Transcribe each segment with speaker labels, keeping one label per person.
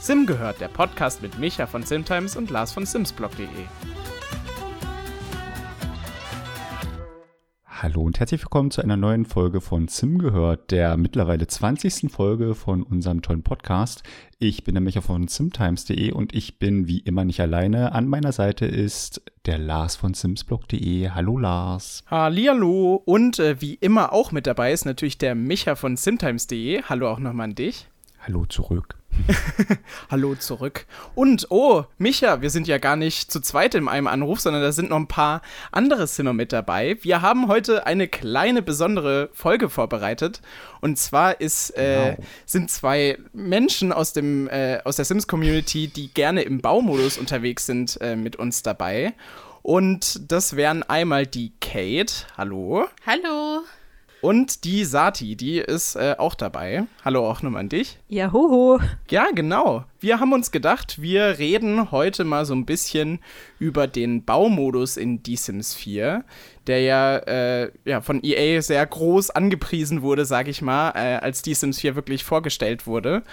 Speaker 1: Sim gehört, der Podcast mit Micha von Simtimes und Lars von Simsblog.de.
Speaker 2: Hallo und herzlich willkommen zu einer neuen Folge von Sim gehört, der mittlerweile 20. Folge von unserem tollen Podcast. Ich bin der Micha von simtimes.de und ich bin wie immer nicht alleine. An meiner Seite ist der Lars von simsblog.de. Hallo Lars.
Speaker 1: Hallihallo und äh, wie immer auch mit dabei ist natürlich der Micha von simtimes.de. Hallo auch nochmal an dich.
Speaker 2: Hallo zurück.
Speaker 1: Hallo zurück. Und, oh, Micha, wir sind ja gar nicht zu zweit in einem Anruf, sondern da sind noch ein paar andere Zimmer mit dabei. Wir haben heute eine kleine besondere Folge vorbereitet. Und zwar ist, äh, genau. sind zwei Menschen aus, dem, äh, aus der Sims-Community, die gerne im Baumodus unterwegs sind, äh, mit uns dabei. Und das wären einmal die Kate. Hallo.
Speaker 3: Hallo.
Speaker 1: Und die Sati, die ist äh, auch dabei. Hallo auch nochmal an dich.
Speaker 3: Ja, hoho.
Speaker 1: Ja, genau. Wir haben uns gedacht, wir reden heute mal so ein bisschen über den Baumodus in The Sims 4, der ja, äh, ja von EA sehr groß angepriesen wurde, sag ich mal, äh, als The Sims 4 wirklich vorgestellt wurde.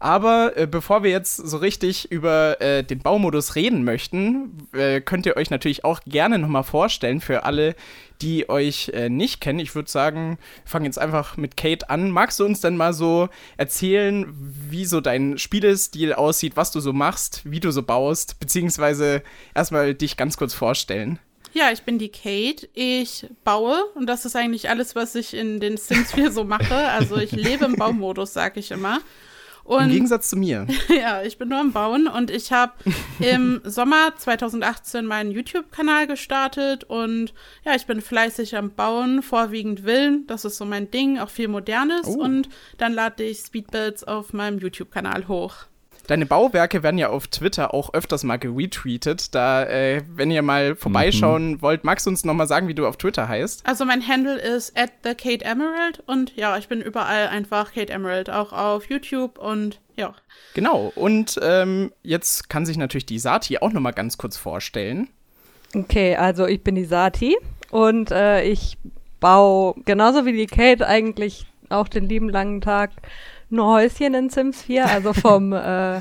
Speaker 1: Aber äh, bevor wir jetzt so richtig über äh, den Baumodus reden möchten, äh, könnt ihr euch natürlich auch gerne nochmal vorstellen für alle, die euch äh, nicht kennen. Ich würde sagen, wir fangen jetzt einfach mit Kate an. Magst du uns denn mal so erzählen, wie so dein Spielestil aussieht, was du so machst, wie du so baust, beziehungsweise erstmal dich ganz kurz vorstellen?
Speaker 3: Ja, ich bin die Kate. Ich baue und das ist eigentlich alles, was ich in den Sims 4 so mache. Also ich lebe im Baumodus, sag ich immer.
Speaker 1: Und, Im Gegensatz zu mir.
Speaker 3: ja, ich bin nur am Bauen und ich habe im Sommer 2018 meinen YouTube-Kanal gestartet und ja, ich bin fleißig am Bauen, vorwiegend Villen, das ist so mein Ding, auch viel Modernes oh. und dann lade ich Speedbuilds auf meinem YouTube-Kanal hoch.
Speaker 1: Deine Bauwerke werden ja auf Twitter auch öfters mal geretweetet. Da, äh, wenn ihr mal vorbeischauen mhm. wollt, magst du uns nochmal sagen, wie du auf Twitter heißt?
Speaker 3: Also mein Handle ist at the Kate Emerald und ja, ich bin überall einfach Kate Emerald, auch auf YouTube und ja.
Speaker 1: Genau, und ähm, jetzt kann sich natürlich die Sati auch nochmal ganz kurz vorstellen.
Speaker 4: Okay, also ich bin die Sati und äh, ich baue genauso wie die Kate eigentlich auch den lieben langen Tag nur Häuschen in Sims 4. Also vom, äh,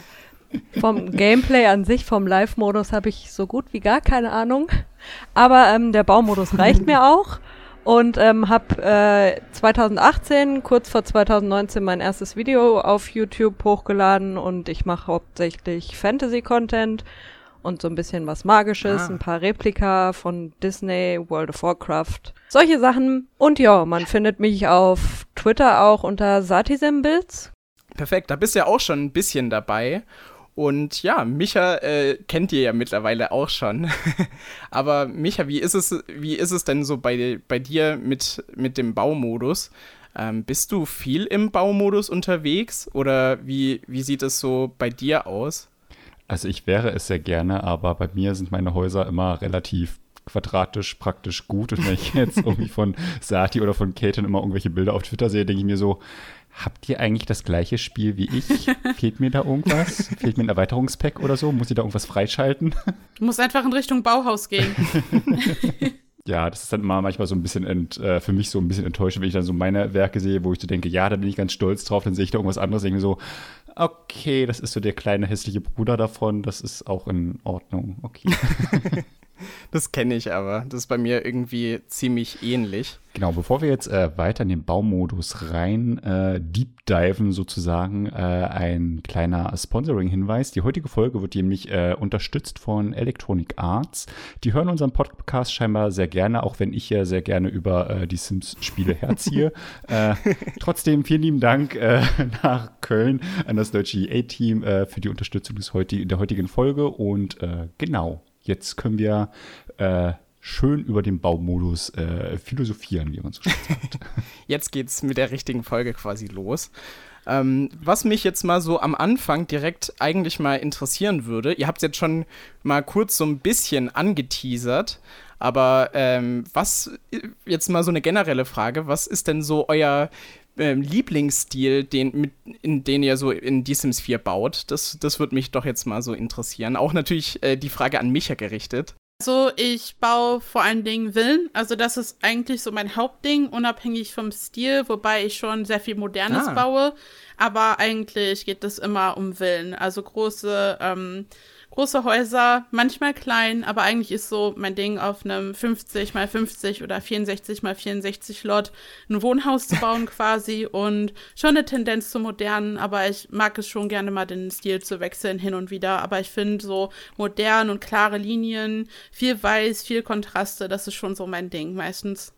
Speaker 4: vom Gameplay an sich, vom Live-Modus habe ich so gut wie gar keine Ahnung. Aber ähm, der Baumodus reicht mir auch. Und ähm, habe äh, 2018, kurz vor 2019, mein erstes Video auf YouTube hochgeladen und ich mache hauptsächlich Fantasy-Content und so ein bisschen was Magisches, ah. ein paar Replika von Disney, World of Warcraft, solche Sachen. Und ja, man findet mich auf Twitter auch unter Satisimbilds.
Speaker 1: Perfekt, da bist du ja auch schon ein bisschen dabei. Und ja, Micha äh, kennt ihr ja mittlerweile auch schon. Aber Micha, wie ist es, wie ist es denn so bei, bei dir mit, mit dem Baumodus? Ähm, bist du viel im Baumodus unterwegs oder wie, wie sieht es so bei dir aus?
Speaker 2: Also ich wäre es sehr gerne, aber bei mir sind meine Häuser immer relativ quadratisch praktisch gut. Und wenn ich jetzt irgendwie von Sati oder von Katen immer irgendwelche Bilder auf Twitter sehe, denke ich mir so, habt ihr eigentlich das gleiche Spiel wie ich? Fehlt mir da irgendwas? Fehlt mir ein Erweiterungspack oder so? Muss ich da irgendwas freischalten?
Speaker 3: Du musst einfach in Richtung Bauhaus gehen.
Speaker 2: ja, das ist dann immer manchmal so ein bisschen ent, äh, für mich so ein bisschen enttäuschend, wenn ich dann so meine Werke sehe, wo ich so denke, ja, da bin ich ganz stolz drauf, dann sehe ich da irgendwas anderes, denke mir so, okay, das ist so der kleine hässliche Bruder davon, das ist auch in Ordnung, okay.
Speaker 1: Das kenne ich aber. Das ist bei mir irgendwie ziemlich ähnlich.
Speaker 2: Genau, bevor wir jetzt äh, weiter in den Baumodus rein äh, deep diven sozusagen, äh, ein kleiner Sponsoring-Hinweis. Die heutige Folge wird nämlich äh, unterstützt von Electronic Arts. Die hören unseren Podcast scheinbar sehr gerne, auch wenn ich ja sehr gerne über äh, die Sims-Spiele herziehe. Äh, trotzdem vielen lieben Dank äh, nach Köln an das deutsche EA-Team für die Unterstützung des heut der heutigen Folge. Und genau, Jetzt können wir äh, schön über den Baumodus äh, philosophieren, wie man so schön sagt.
Speaker 1: Jetzt geht's mit der richtigen Folge quasi los. Ähm, was mich jetzt mal so am Anfang direkt eigentlich mal interessieren würde, ihr habt es jetzt schon mal kurz so ein bisschen angeteasert, aber ähm, was, jetzt mal so eine generelle Frage, was ist denn so euer ähm, Lieblingsstil, den, mit, in den ihr so in Die Sims 4 baut? Das, das würde mich doch jetzt mal so interessieren. Auch natürlich äh, die Frage an Micha gerichtet.
Speaker 3: So, ich baue vor allen Dingen Villen. Also das ist eigentlich so mein Hauptding, unabhängig vom Stil, wobei ich schon sehr viel Modernes
Speaker 1: Ah.
Speaker 3: baue. Aber eigentlich geht es immer um Villen. Also große, ähm, große Häuser, manchmal klein, aber eigentlich ist so mein Ding auf einem 50 mal 50 oder 64 mal 64 Lot ein Wohnhaus zu bauen quasi und schon eine Tendenz zum Modernen, aber ich mag es schon gerne mal den Stil zu wechseln hin und wieder. Aber ich finde so modern und klare Linien, viel Weiß, viel Kontraste, das ist schon so mein Ding meistens.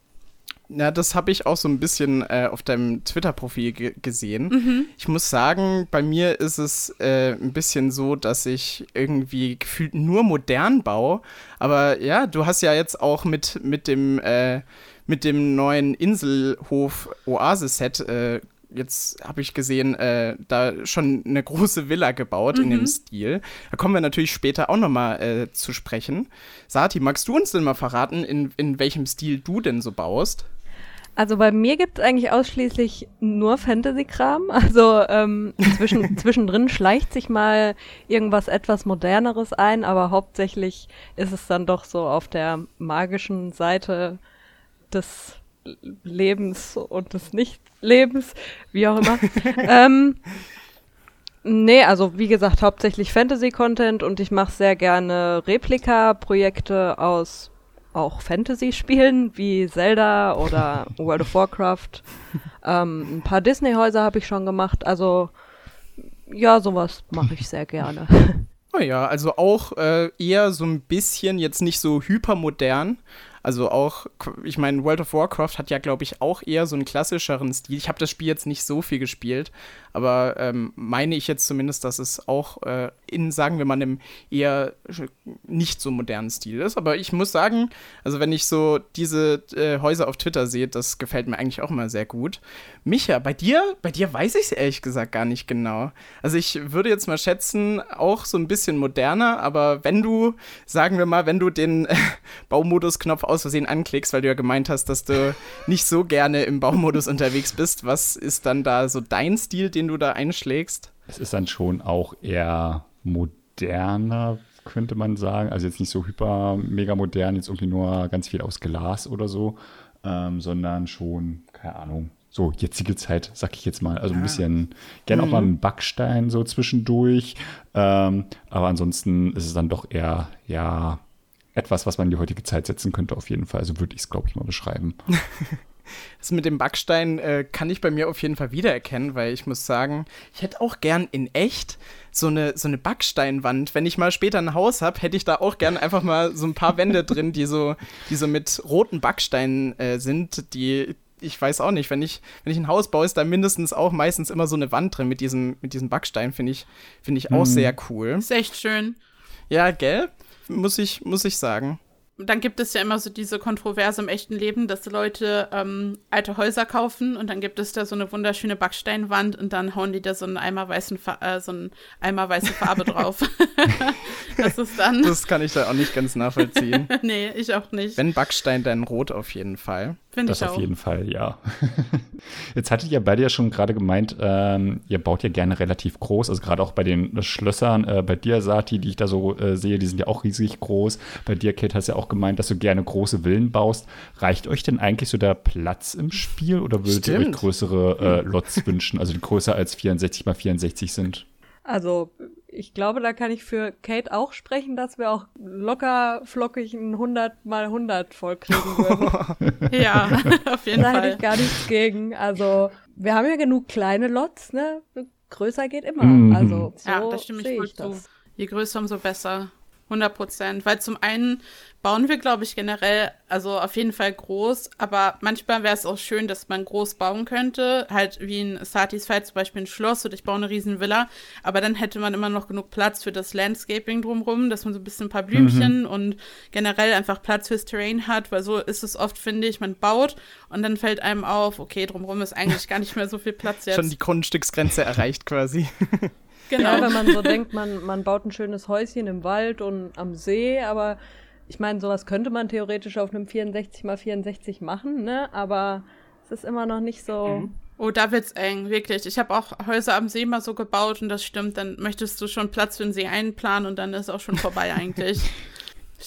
Speaker 1: Ja, das habe ich auch so ein bisschen äh, auf deinem Twitter-Profil ge gesehen. Ich muss sagen, bei mir ist es äh, ein bisschen so, dass ich irgendwie gefühlt nur modern baue. Aber ja, du hast ja jetzt auch mit, mit, dem, äh, mit dem neuen Inselhof Oasis-Set, äh, jetzt habe ich gesehen, äh, da schon eine große Villa gebaut in dem Stil. Da kommen wir natürlich später auch nochmal äh, zu sprechen. Sati, magst du uns denn mal verraten, in, in welchem Stil du denn so baust?
Speaker 4: Also bei mir gibt es eigentlich ausschließlich nur Fantasy-Kram. Also ähm, zwischen, zwischendrin schleicht sich mal irgendwas etwas Moderneres ein, aber hauptsächlich ist es dann doch so auf der magischen Seite des Lebens und des Nichtlebens, wie auch immer. ähm, nee, also wie gesagt, hauptsächlich Fantasy-Content und ich mache sehr gerne Replika-Projekte aus auch Fantasy-Spielen wie Zelda oder World of Warcraft. ähm, ein paar Disney-Häuser habe ich schon gemacht. Also ja, sowas mache ich sehr gerne.
Speaker 1: Oh ja, also auch äh, eher so ein bisschen, jetzt nicht so hypermodern. Also auch, ich meine, World of Warcraft hat ja, glaube ich, auch eher so einen klassischeren Stil. Ich habe das Spiel jetzt nicht so viel gespielt, aber ähm, meine ich jetzt zumindest, dass es auch äh, in, sagen wir mal, einem eher nicht so modernen Stil ist. Aber ich muss sagen, also wenn ich so diese äh, Häuser auf Twitter sehe, das gefällt mir eigentlich auch immer sehr gut. Micha, bei dir, bei dir weiß ich es ehrlich gesagt gar nicht genau. Also ich würde jetzt mal schätzen, auch so ein bisschen moderner, aber wenn du, sagen wir mal, wenn du den äh, Baumodus-Knopf aus Versehen anklickst, weil du ja gemeint hast, dass du nicht so gerne im Baumodus unterwegs bist, was ist dann da so dein Stil, den du da einschlägst?
Speaker 2: Es ist dann schon auch eher moderner, könnte man sagen. Also jetzt nicht so hyper mega modern, jetzt irgendwie nur ganz viel aus Glas oder so, ähm, sondern schon, keine Ahnung, so jetzige Zeit, sag ich jetzt mal. Also ein bisschen, gerne auch mal einen Backstein so zwischendurch. Ähm, aber ansonsten ist es dann doch eher, ja, etwas, was man in die heutige Zeit setzen könnte, auf jeden Fall. Also würde ich es, glaube ich, mal beschreiben.
Speaker 1: Das mit dem Backstein äh, kann ich bei mir auf jeden Fall wiedererkennen, weil ich muss sagen, ich hätte auch gern in echt so eine, so eine Backsteinwand. Wenn ich mal später ein Haus habe, hätte ich da auch gern einfach mal so ein paar Wände drin, die so, die so mit roten Backsteinen äh, sind, die. Ich weiß auch nicht, wenn ich, wenn ich ein Haus baue, ist da mindestens auch meistens immer so eine Wand drin mit diesem, mit diesem Backstein, finde ich, finde ich auch sehr cool.
Speaker 3: Ist echt schön.
Speaker 1: Ja, gell? Muss ich, muss ich sagen.
Speaker 3: dann gibt es ja immer so diese Kontroverse im echten Leben, dass Leute ähm, alte Häuser kaufen und dann gibt es da so eine wunderschöne Backsteinwand und dann hauen die da so einen Eimer, weißen Fa äh, so einen Eimer weiße Farbe drauf. das ist dann.
Speaker 1: Das kann ich da auch nicht ganz nachvollziehen.
Speaker 3: nee, ich auch nicht.
Speaker 1: Wenn Backstein, dann rot auf jeden Fall.
Speaker 3: Finde
Speaker 2: Das
Speaker 3: ich
Speaker 2: auf
Speaker 3: auch.
Speaker 2: jeden Fall, ja. Jetzt hattet ihr beide ja schon gerade gemeint, ähm, ihr baut ja gerne relativ groß, also gerade auch bei den Schlössern, äh, bei dir, Sati, die ich da so äh, sehe, die sind ja auch riesig groß. Bei dir, Kate, hast ja auch gemeint, dass du gerne große Villen baust. Reicht euch denn eigentlich so der Platz im Spiel oder würdet ihr euch
Speaker 1: Stimmt.
Speaker 2: größere äh, Lots wünschen, also die größer als 64 mal 64 sind?
Speaker 4: Also, ich glaube, da kann ich für Kate auch sprechen, dass wir auch locker flockig ein 100 mal 100 vollkriegen würden.
Speaker 3: Ja, auf jeden
Speaker 4: da hätte
Speaker 3: Fall.
Speaker 4: ich gar nichts gegen. Also, wir haben ja genug kleine Lots, ne? Größer geht immer.
Speaker 2: Mhm.
Speaker 4: Also, so
Speaker 3: Ja, da stimme ich voll
Speaker 4: ich
Speaker 3: zu.
Speaker 4: das.
Speaker 3: Je größer, umso besser. 100 Prozent. Weil zum einen bauen wir, glaube ich, generell, also auf jeden Fall groß, aber manchmal wäre es auch schön, dass man groß bauen könnte. Halt wie in Satis Fall zum Beispiel ein Schloss oder ich baue eine riesen Villa. Aber dann hätte man immer noch genug Platz für das Landscaping drumrum, dass man so ein bisschen ein paar Blümchen und generell einfach Platz fürs Terrain hat, weil so ist es oft, finde ich, man baut und dann fällt einem auf, okay, drumrum ist eigentlich gar nicht mehr so viel Platz jetzt.
Speaker 1: Schon die Grundstücksgrenze erreicht quasi.
Speaker 3: genau.
Speaker 4: Ja, wenn man so denkt, man, man baut ein schönes Häuschen im Wald und am See, aber ich meine, sowas könnte man theoretisch auf einem 64 mal 64 machen, ne? Aber es ist immer noch nicht so.
Speaker 3: Oh, da wird's eng, wirklich. Ich habe auch Häuser am See mal so gebaut und das stimmt, dann möchtest du schon Platz für den See einplanen und dann ist auch schon vorbei eigentlich.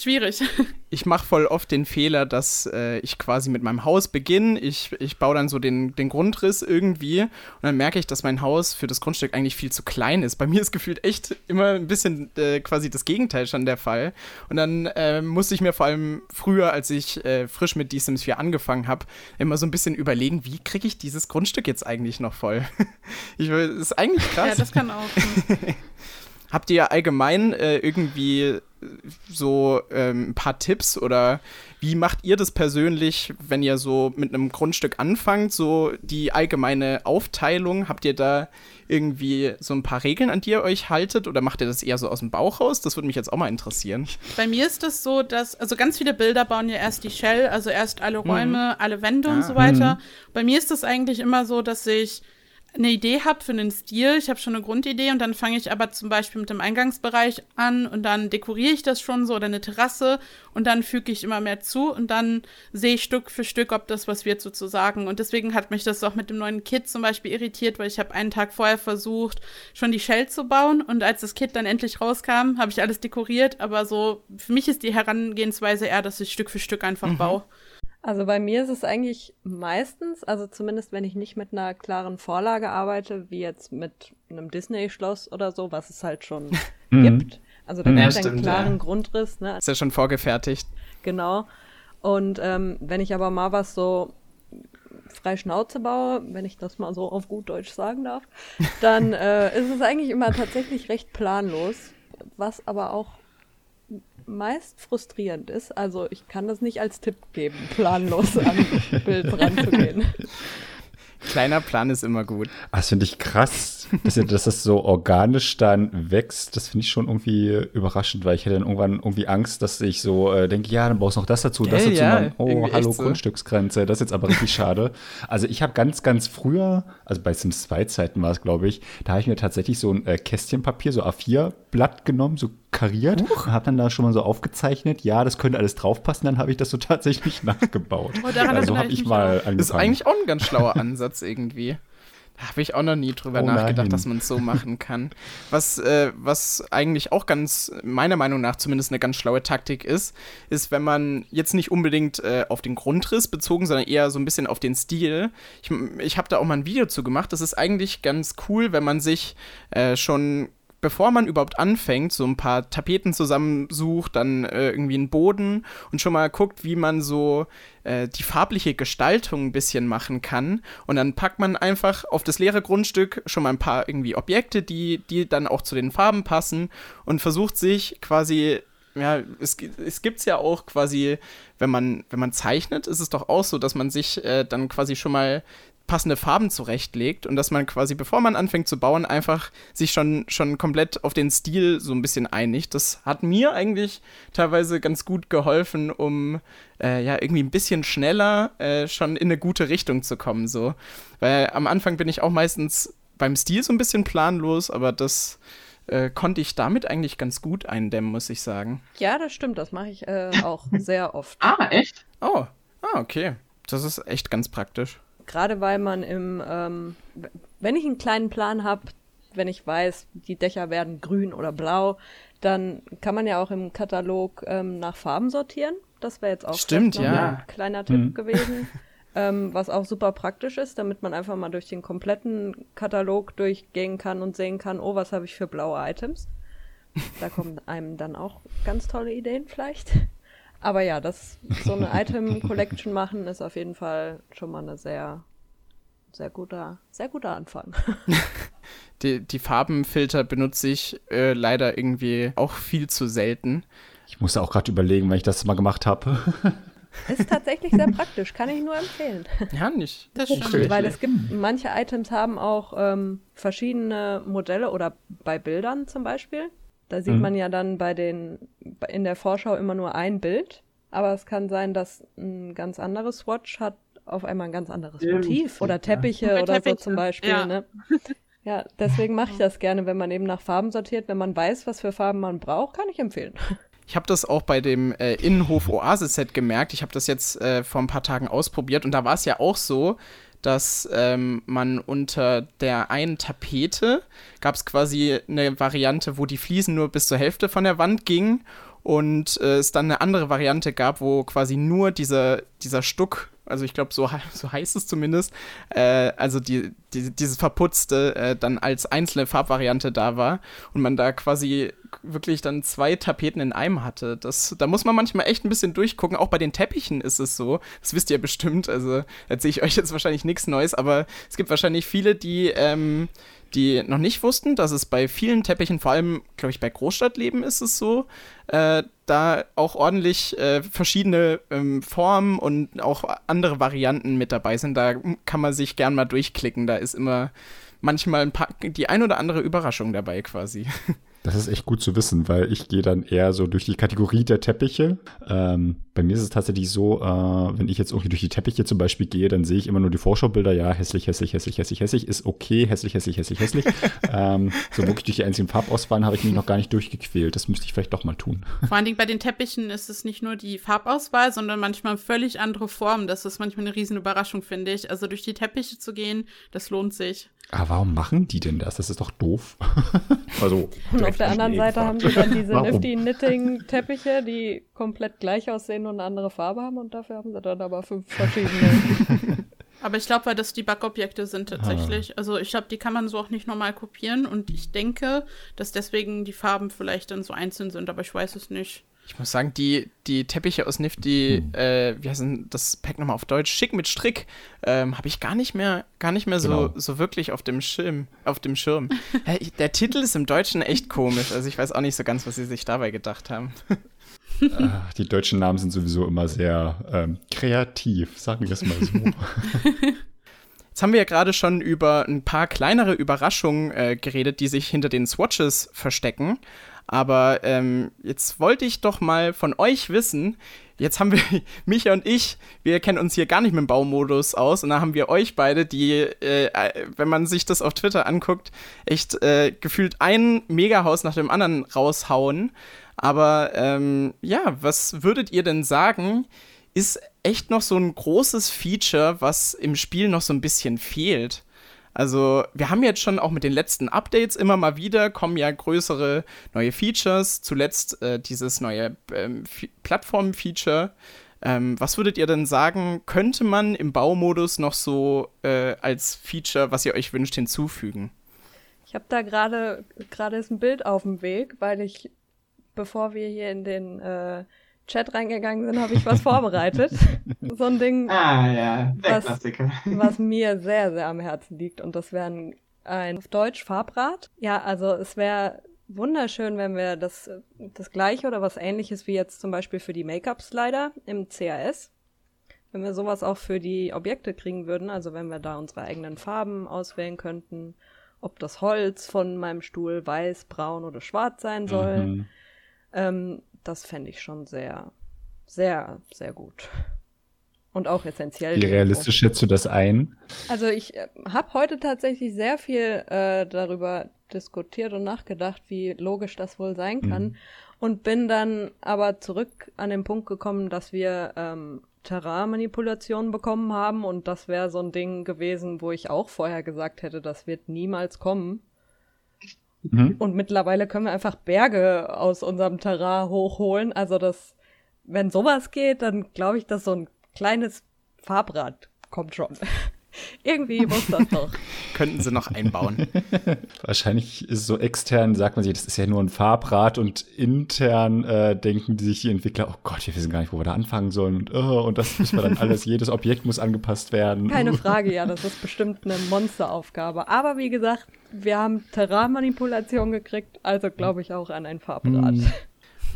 Speaker 3: Schwierig.
Speaker 1: Ich mache voll oft den Fehler, dass äh, ich quasi mit meinem Haus beginne. Ich, ich baue dann so den, den Grundriss irgendwie und dann merke ich, dass mein Haus für das Grundstück eigentlich viel zu klein ist. Bei mir ist gefühlt echt immer ein bisschen äh, quasi das Gegenteil schon der Fall. Und dann äh, musste ich mir vor allem früher, als ich äh, frisch mit D-Sims 4 angefangen habe, immer so ein bisschen überlegen, wie kriege ich dieses Grundstück jetzt eigentlich noch voll? ich, das ist eigentlich krass.
Speaker 3: Ja, das kann auch.
Speaker 1: Habt ihr allgemein äh, irgendwie so ähm, ein paar Tipps oder wie macht ihr das persönlich, wenn ihr so mit einem Grundstück anfangt, so die allgemeine Aufteilung? Habt ihr da irgendwie so ein paar Regeln, an die ihr euch haltet oder macht ihr das eher so aus dem Bauch raus? Das würde mich jetzt auch mal interessieren.
Speaker 3: Bei mir ist es so, dass, also ganz viele Bilder bauen ja erst die Shell, also erst alle Räume, mhm. alle Wände ah. und so weiter. Mhm. Bei mir ist es eigentlich immer so, dass ich eine Idee habe für einen Stil, ich habe schon eine Grundidee und dann fange ich aber zum Beispiel mit dem Eingangsbereich an und dann dekoriere ich das schon so oder eine Terrasse und dann füge ich immer mehr zu und dann sehe ich Stück für Stück, ob das was wird sozusagen. Und deswegen hat mich das auch mit dem neuen Kit zum Beispiel irritiert, weil ich habe einen Tag vorher versucht, schon die Shell zu bauen und als das Kit dann endlich rauskam, habe ich alles dekoriert, aber so für mich ist die Herangehensweise eher, dass ich Stück für Stück einfach mhm. baue.
Speaker 4: Also bei mir ist es eigentlich meistens, also zumindest wenn ich nicht mit einer klaren Vorlage arbeite, wie jetzt mit einem Disney-Schloss oder so, was es halt schon mhm. gibt. Also da gibt es einen klaren ja. Grundriss. Ne?
Speaker 1: Ist ja schon vorgefertigt.
Speaker 4: Genau. Und ähm, wenn ich aber mal was so frei Schnauze baue, wenn ich das mal so auf gut Deutsch sagen darf, dann äh, ist es eigentlich immer tatsächlich recht planlos, was aber auch meist frustrierend ist. Also ich kann das nicht als Tipp geben, planlos an Bild ranzugehen.
Speaker 1: Kleiner Plan ist immer gut.
Speaker 2: Ah, das finde ich krass, dass, dass das so organisch dann wächst. Das finde ich schon irgendwie überraschend, weil ich hätte dann irgendwann irgendwie Angst, dass ich so äh, denke, ja, dann brauchst du noch das dazu, das dazu. Ja, dann, oh, hallo, so. Grundstücksgrenze. Das ist jetzt aber richtig schade. Also ich habe ganz, ganz früher, also bei Sims 2 Zeiten war es, glaube ich, da habe ich mir tatsächlich so ein äh, Kästchenpapier, so A4-Blatt genommen, so kariert und habe dann da schon mal so aufgezeichnet, ja, das könnte alles draufpassen, dann habe ich das so tatsächlich nachgebaut. Oh, also habe ich mal angefangen.
Speaker 1: Das ist eigentlich auch ein ganz schlauer Ansatz irgendwie. Da habe ich auch noch nie drüber oh nachgedacht, dass man es so machen kann. Was, äh, was eigentlich auch ganz, meiner Meinung nach zumindest eine ganz schlaue Taktik ist, ist, wenn man jetzt nicht unbedingt äh, auf den Grundriss bezogen, sondern eher so ein bisschen auf den Stil. Ich, ich habe da auch mal ein Video zu gemacht. Das ist eigentlich ganz cool, wenn man sich äh, schon bevor man überhaupt anfängt, so ein paar Tapeten zusammensucht, dann äh, irgendwie einen Boden und schon mal guckt, wie man so äh, die farbliche Gestaltung ein bisschen machen kann. Und dann packt man einfach auf das leere Grundstück schon mal ein paar irgendwie Objekte, die, die dann auch zu den Farben passen und versucht sich quasi ja, es, es gibt es ja auch quasi, wenn man, wenn man zeichnet, ist es doch auch so, dass man sich äh, dann quasi schon mal passende Farben zurechtlegt und dass man quasi, bevor man anfängt zu bauen, einfach sich schon, schon komplett auf den Stil so ein bisschen einigt. Das hat mir eigentlich teilweise ganz gut geholfen, um äh, ja irgendwie ein bisschen schneller äh, schon in eine gute Richtung zu kommen. So. Weil am Anfang bin ich auch meistens beim Stil so ein bisschen planlos, aber das äh, konnte ich damit eigentlich ganz gut eindämmen, muss ich sagen.
Speaker 4: Ja, das stimmt, das mache ich äh, auch sehr oft.
Speaker 5: Ah, echt?
Speaker 1: Oh, ah, okay. Das ist echt ganz praktisch.
Speaker 4: Gerade weil man im, ähm, wenn ich einen kleinen Plan habe, wenn ich weiß, die Dächer werden grün oder blau, dann kann man ja auch im Katalog ähm, nach Farben sortieren. Das wäre jetzt auch
Speaker 1: Stimmt, ja.
Speaker 4: ein kleiner Tipp mhm. gewesen. ähm, was auch super praktisch ist, damit man einfach mal durch den kompletten Katalog durchgehen kann und sehen kann, oh, was habe ich für blaue Items. Da kommen einem dann auch ganz tolle Ideen vielleicht. Aber ja, das so eine Item-Collection machen ist auf jeden Fall schon mal eine sehr, sehr guter, sehr guter Anfang.
Speaker 1: die, die Farbenfilter benutze ich äh, leider irgendwie auch viel zu selten.
Speaker 2: Ich musste auch gerade überlegen, wenn ich das mal gemacht habe.
Speaker 4: Ist tatsächlich sehr praktisch, kann ich nur empfehlen.
Speaker 1: Ja, nicht.
Speaker 4: Das stimmt. Okay. Weil es gibt, manche Items haben auch ähm, verschiedene Modelle oder bei Bildern zum Beispiel. Da sieht mhm. man ja dann bei den, in der Vorschau immer nur ein Bild. Aber es kann sein, dass ein ganz anderes Swatch hat auf einmal ein ganz anderes ja. Motiv. Oder Teppiche ja. oder Teppiche. so zum Beispiel. Ja, ne? ja deswegen mache ich das gerne, wenn man eben nach Farben sortiert. Wenn man weiß, was für Farben man braucht, kann ich empfehlen.
Speaker 1: Ich habe das auch bei dem äh, Innenhof Oasis Set gemerkt. Ich habe das jetzt äh, vor ein paar Tagen ausprobiert und da war es ja auch so, dass ähm, man unter der einen Tapete gab es quasi eine Variante, wo die Fliesen nur bis zur Hälfte von der Wand gingen und äh, es dann eine andere Variante gab, wo quasi nur dieser, dieser Stuck also ich glaube, so, so heißt es zumindest, äh, also die, die, dieses Verputzte äh, dann als einzelne Farbvariante da war und man da quasi wirklich dann zwei Tapeten in einem hatte. Das, da muss man manchmal echt ein bisschen durchgucken. Auch bei den Teppichen ist es so. Das wisst ihr bestimmt. Also erzähle ich euch jetzt wahrscheinlich nichts Neues, aber es gibt wahrscheinlich viele, die ähm, die noch nicht wussten, dass es bei vielen Teppichen, vor allem, glaube ich, bei Großstadtleben ist es so, äh, da auch ordentlich äh, verschiedene ähm, Formen und auch andere Varianten mit dabei sind. Da kann man sich gern mal durchklicken. Da ist immer manchmal ein paar, die ein oder andere Überraschung dabei quasi.
Speaker 2: Das ist echt gut zu wissen, weil ich gehe dann eher so durch die Kategorie der Teppiche. Ähm, bei mir ist es tatsächlich so, äh, wenn ich jetzt irgendwie durch die Teppiche zum Beispiel gehe, dann sehe ich immer nur die Vorschaubilder. Ja, hässlich, hässlich, hässlich, hässlich, hässlich ist okay. Hässlich, hässlich, hässlich, hässlich. ähm, so wirklich durch die einzelnen Farbauswahlen habe ich mich noch gar nicht durchgequält. Das müsste ich vielleicht doch mal tun.
Speaker 3: Vor allen Dingen bei den Teppichen ist es nicht nur die Farbauswahl, sondern manchmal völlig andere Formen. Das ist manchmal eine riesen Überraschung, finde ich. Also durch die Teppiche zu gehen, das lohnt sich.
Speaker 2: Aber warum machen die denn das? Das ist doch doof.
Speaker 4: also, und auf der anderen Seite haben sie dann diese Nifty Knitting Teppiche, die komplett gleich aussehen und eine andere Farbe haben und dafür haben sie dann aber fünf verschiedene.
Speaker 3: aber ich glaube, weil das die Backobjekte sind tatsächlich. Ah. Also ich glaube, die kann man so auch nicht normal kopieren und ich denke, dass deswegen die Farben vielleicht dann so einzeln sind, aber ich weiß es nicht.
Speaker 1: Ich muss sagen, die, die Teppiche aus Nifty, hm. äh, wie heißt denn das Pack nochmal auf Deutsch? Schick mit Strick, ähm, habe ich gar nicht mehr, gar nicht mehr genau. so, so wirklich auf dem Schirm. Auf dem Schirm. der Titel ist im Deutschen echt komisch. Also ich weiß auch nicht so ganz, was sie sich dabei gedacht haben.
Speaker 2: Ach, die deutschen Namen sind sowieso immer sehr ähm, kreativ, sagen wir es mal so.
Speaker 1: Jetzt haben wir ja gerade schon über ein paar kleinere Überraschungen äh, geredet, die sich hinter den Swatches verstecken. Aber ähm, jetzt wollte ich doch mal von euch wissen, jetzt haben wir, Micha und ich, wir kennen uns hier gar nicht mit dem Baumodus aus und da haben wir euch beide, die, äh, wenn man sich das auf Twitter anguckt, echt äh, gefühlt ein Megahaus nach dem anderen raushauen. Aber ähm, ja, was würdet ihr denn sagen, ist echt noch so ein großes Feature, was im Spiel noch so ein bisschen fehlt? Also wir haben jetzt schon auch mit den letzten Updates immer mal wieder kommen ja größere neue Features. Zuletzt äh, dieses neue ähm, Plattform-Feature. Ähm, was würdet ihr denn sagen, könnte man im Baumodus noch so äh, als Feature, was ihr euch wünscht, hinzufügen?
Speaker 4: Ich habe da gerade ist ein Bild auf dem Weg, weil ich, bevor wir hier in den äh, Chat reingegangen sind, habe ich was vorbereitet. so ein Ding,
Speaker 1: ah, ja,
Speaker 4: der was, Klassiker. was mir sehr, sehr am Herzen liegt. Und das wäre ein, ein auf Deutsch Farbrad. Ja, also es wäre wunderschön, wenn wir das, das gleiche oder was ähnliches wie jetzt zum Beispiel für die Make-up-Slider im CAS, wenn wir sowas auch für die Objekte kriegen würden, also wenn wir da unsere eigenen Farben auswählen könnten, ob das Holz von meinem Stuhl weiß, braun oder schwarz sein soll. Mhm. Ähm, das fände ich schon sehr, sehr, sehr gut. Und auch essentiell.
Speaker 2: Wie realistisch schätzt du das ein?
Speaker 4: Also ich äh, habe heute tatsächlich sehr viel äh, darüber diskutiert und nachgedacht, wie logisch das wohl sein kann. Mhm. Und bin dann aber zurück an den Punkt gekommen, dass wir ähm, Terrain-Manipulationen bekommen haben und das wäre so ein Ding gewesen, wo ich auch vorher gesagt hätte, das wird niemals kommen. Mhm. Und mittlerweile können wir einfach Berge aus unserem Terrain hochholen. Also das, wenn sowas geht, dann glaube ich, dass so ein kleines Farbrad kommt schon. Irgendwie muss das doch.
Speaker 1: Könnten sie noch einbauen.
Speaker 2: Wahrscheinlich ist so extern, sagt man sich, das ist ja nur ein Farbrad und intern äh, denken die sich die Entwickler, oh Gott, wir wissen gar nicht, wo wir da anfangen sollen und, oh, und das müssen wir dann alles, jedes Objekt muss angepasst werden.
Speaker 4: Keine Frage, ja, das ist bestimmt eine Monsteraufgabe. Aber wie gesagt, wir haben Terrainmanipulation gekriegt, also glaube ich auch an ein Farbrad. Mm.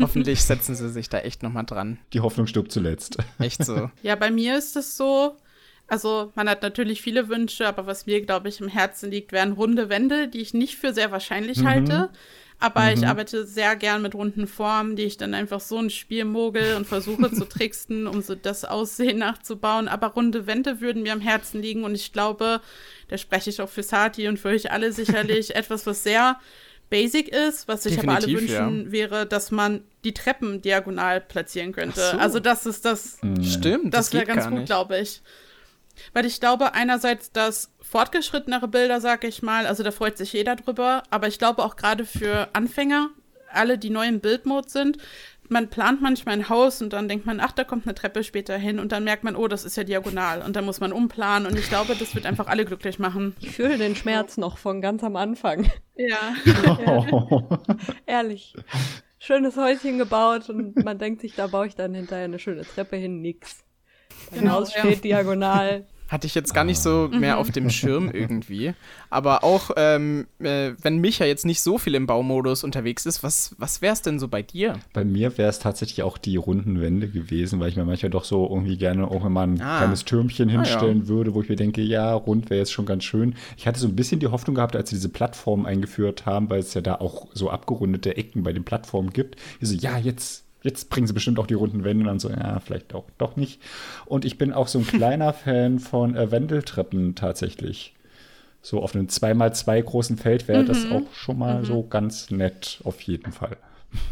Speaker 1: Hoffentlich setzen sie sich da echt nochmal dran.
Speaker 2: Die Hoffnung stirbt zuletzt.
Speaker 1: Echt so.
Speaker 3: Ja, bei mir ist es so, also man hat natürlich viele Wünsche, aber was mir, glaube ich, im Herzen liegt, wären runde Wände, die ich nicht für sehr wahrscheinlich mhm. halte. Aber mhm. ich arbeite sehr gern mit runden Formen, die ich dann einfach so ein Spiel mogel und versuche zu tricksten, um so das Aussehen nachzubauen. Aber runde Wände würden mir am Herzen liegen und ich glaube, da spreche ich auch für Sati und für euch alle sicherlich etwas, was sehr basic ist, was sich aber alle wünschen, ja. wäre, dass man die Treppen diagonal platzieren könnte. So. Also das ist das.
Speaker 1: Mhm. Stimmt.
Speaker 3: Das, das wäre ganz gut, glaube ich. Weil ich glaube, einerseits, dass fortgeschrittenere Bilder, sag ich mal, also da freut sich jeder drüber, aber ich glaube auch gerade für Anfänger, alle, die neu im Bildmode sind, man plant manchmal ein Haus und dann denkt man, ach, da kommt eine Treppe später hin und dann merkt man, oh, das ist ja diagonal und dann muss man umplanen und ich glaube, das wird einfach alle glücklich machen.
Speaker 4: Ich fühle den Schmerz noch von ganz am Anfang.
Speaker 3: Ja.
Speaker 2: Oh.
Speaker 4: Ehrlich. Schönes Häuschen gebaut und man denkt sich, da baue ich dann hinterher eine schöne Treppe hin, nix.
Speaker 3: Genau,
Speaker 4: Haus
Speaker 3: ja.
Speaker 4: steht diagonal.
Speaker 1: Hatte ich jetzt gar nicht so mehr auf dem Schirm irgendwie. Aber auch, ähm, äh, wenn Micha jetzt nicht so viel im Baumodus unterwegs ist, was, was wäre es denn so bei dir?
Speaker 2: Bei mir wäre es tatsächlich auch die runden Wände gewesen, weil ich mir manchmal doch so irgendwie gerne auch mal ein
Speaker 1: Ah.
Speaker 2: kleines Türmchen
Speaker 1: Ah, ja.
Speaker 2: hinstellen würde, wo ich mir denke, ja, rund wäre jetzt schon ganz schön. Ich hatte so ein bisschen die Hoffnung gehabt, als sie diese Plattform eingeführt haben, weil es ja da auch so abgerundete Ecken bei den Plattformen gibt. Ich so, ja, jetzt. Jetzt bringen sie bestimmt auch die runden Wände und dann so, ja, vielleicht auch doch nicht. Und ich bin auch so ein kleiner Fan von äh, Wendeltreppen tatsächlich. So auf einem 2x2 großen Feld wäre das auch schon mal so ganz nett, auf jeden Fall.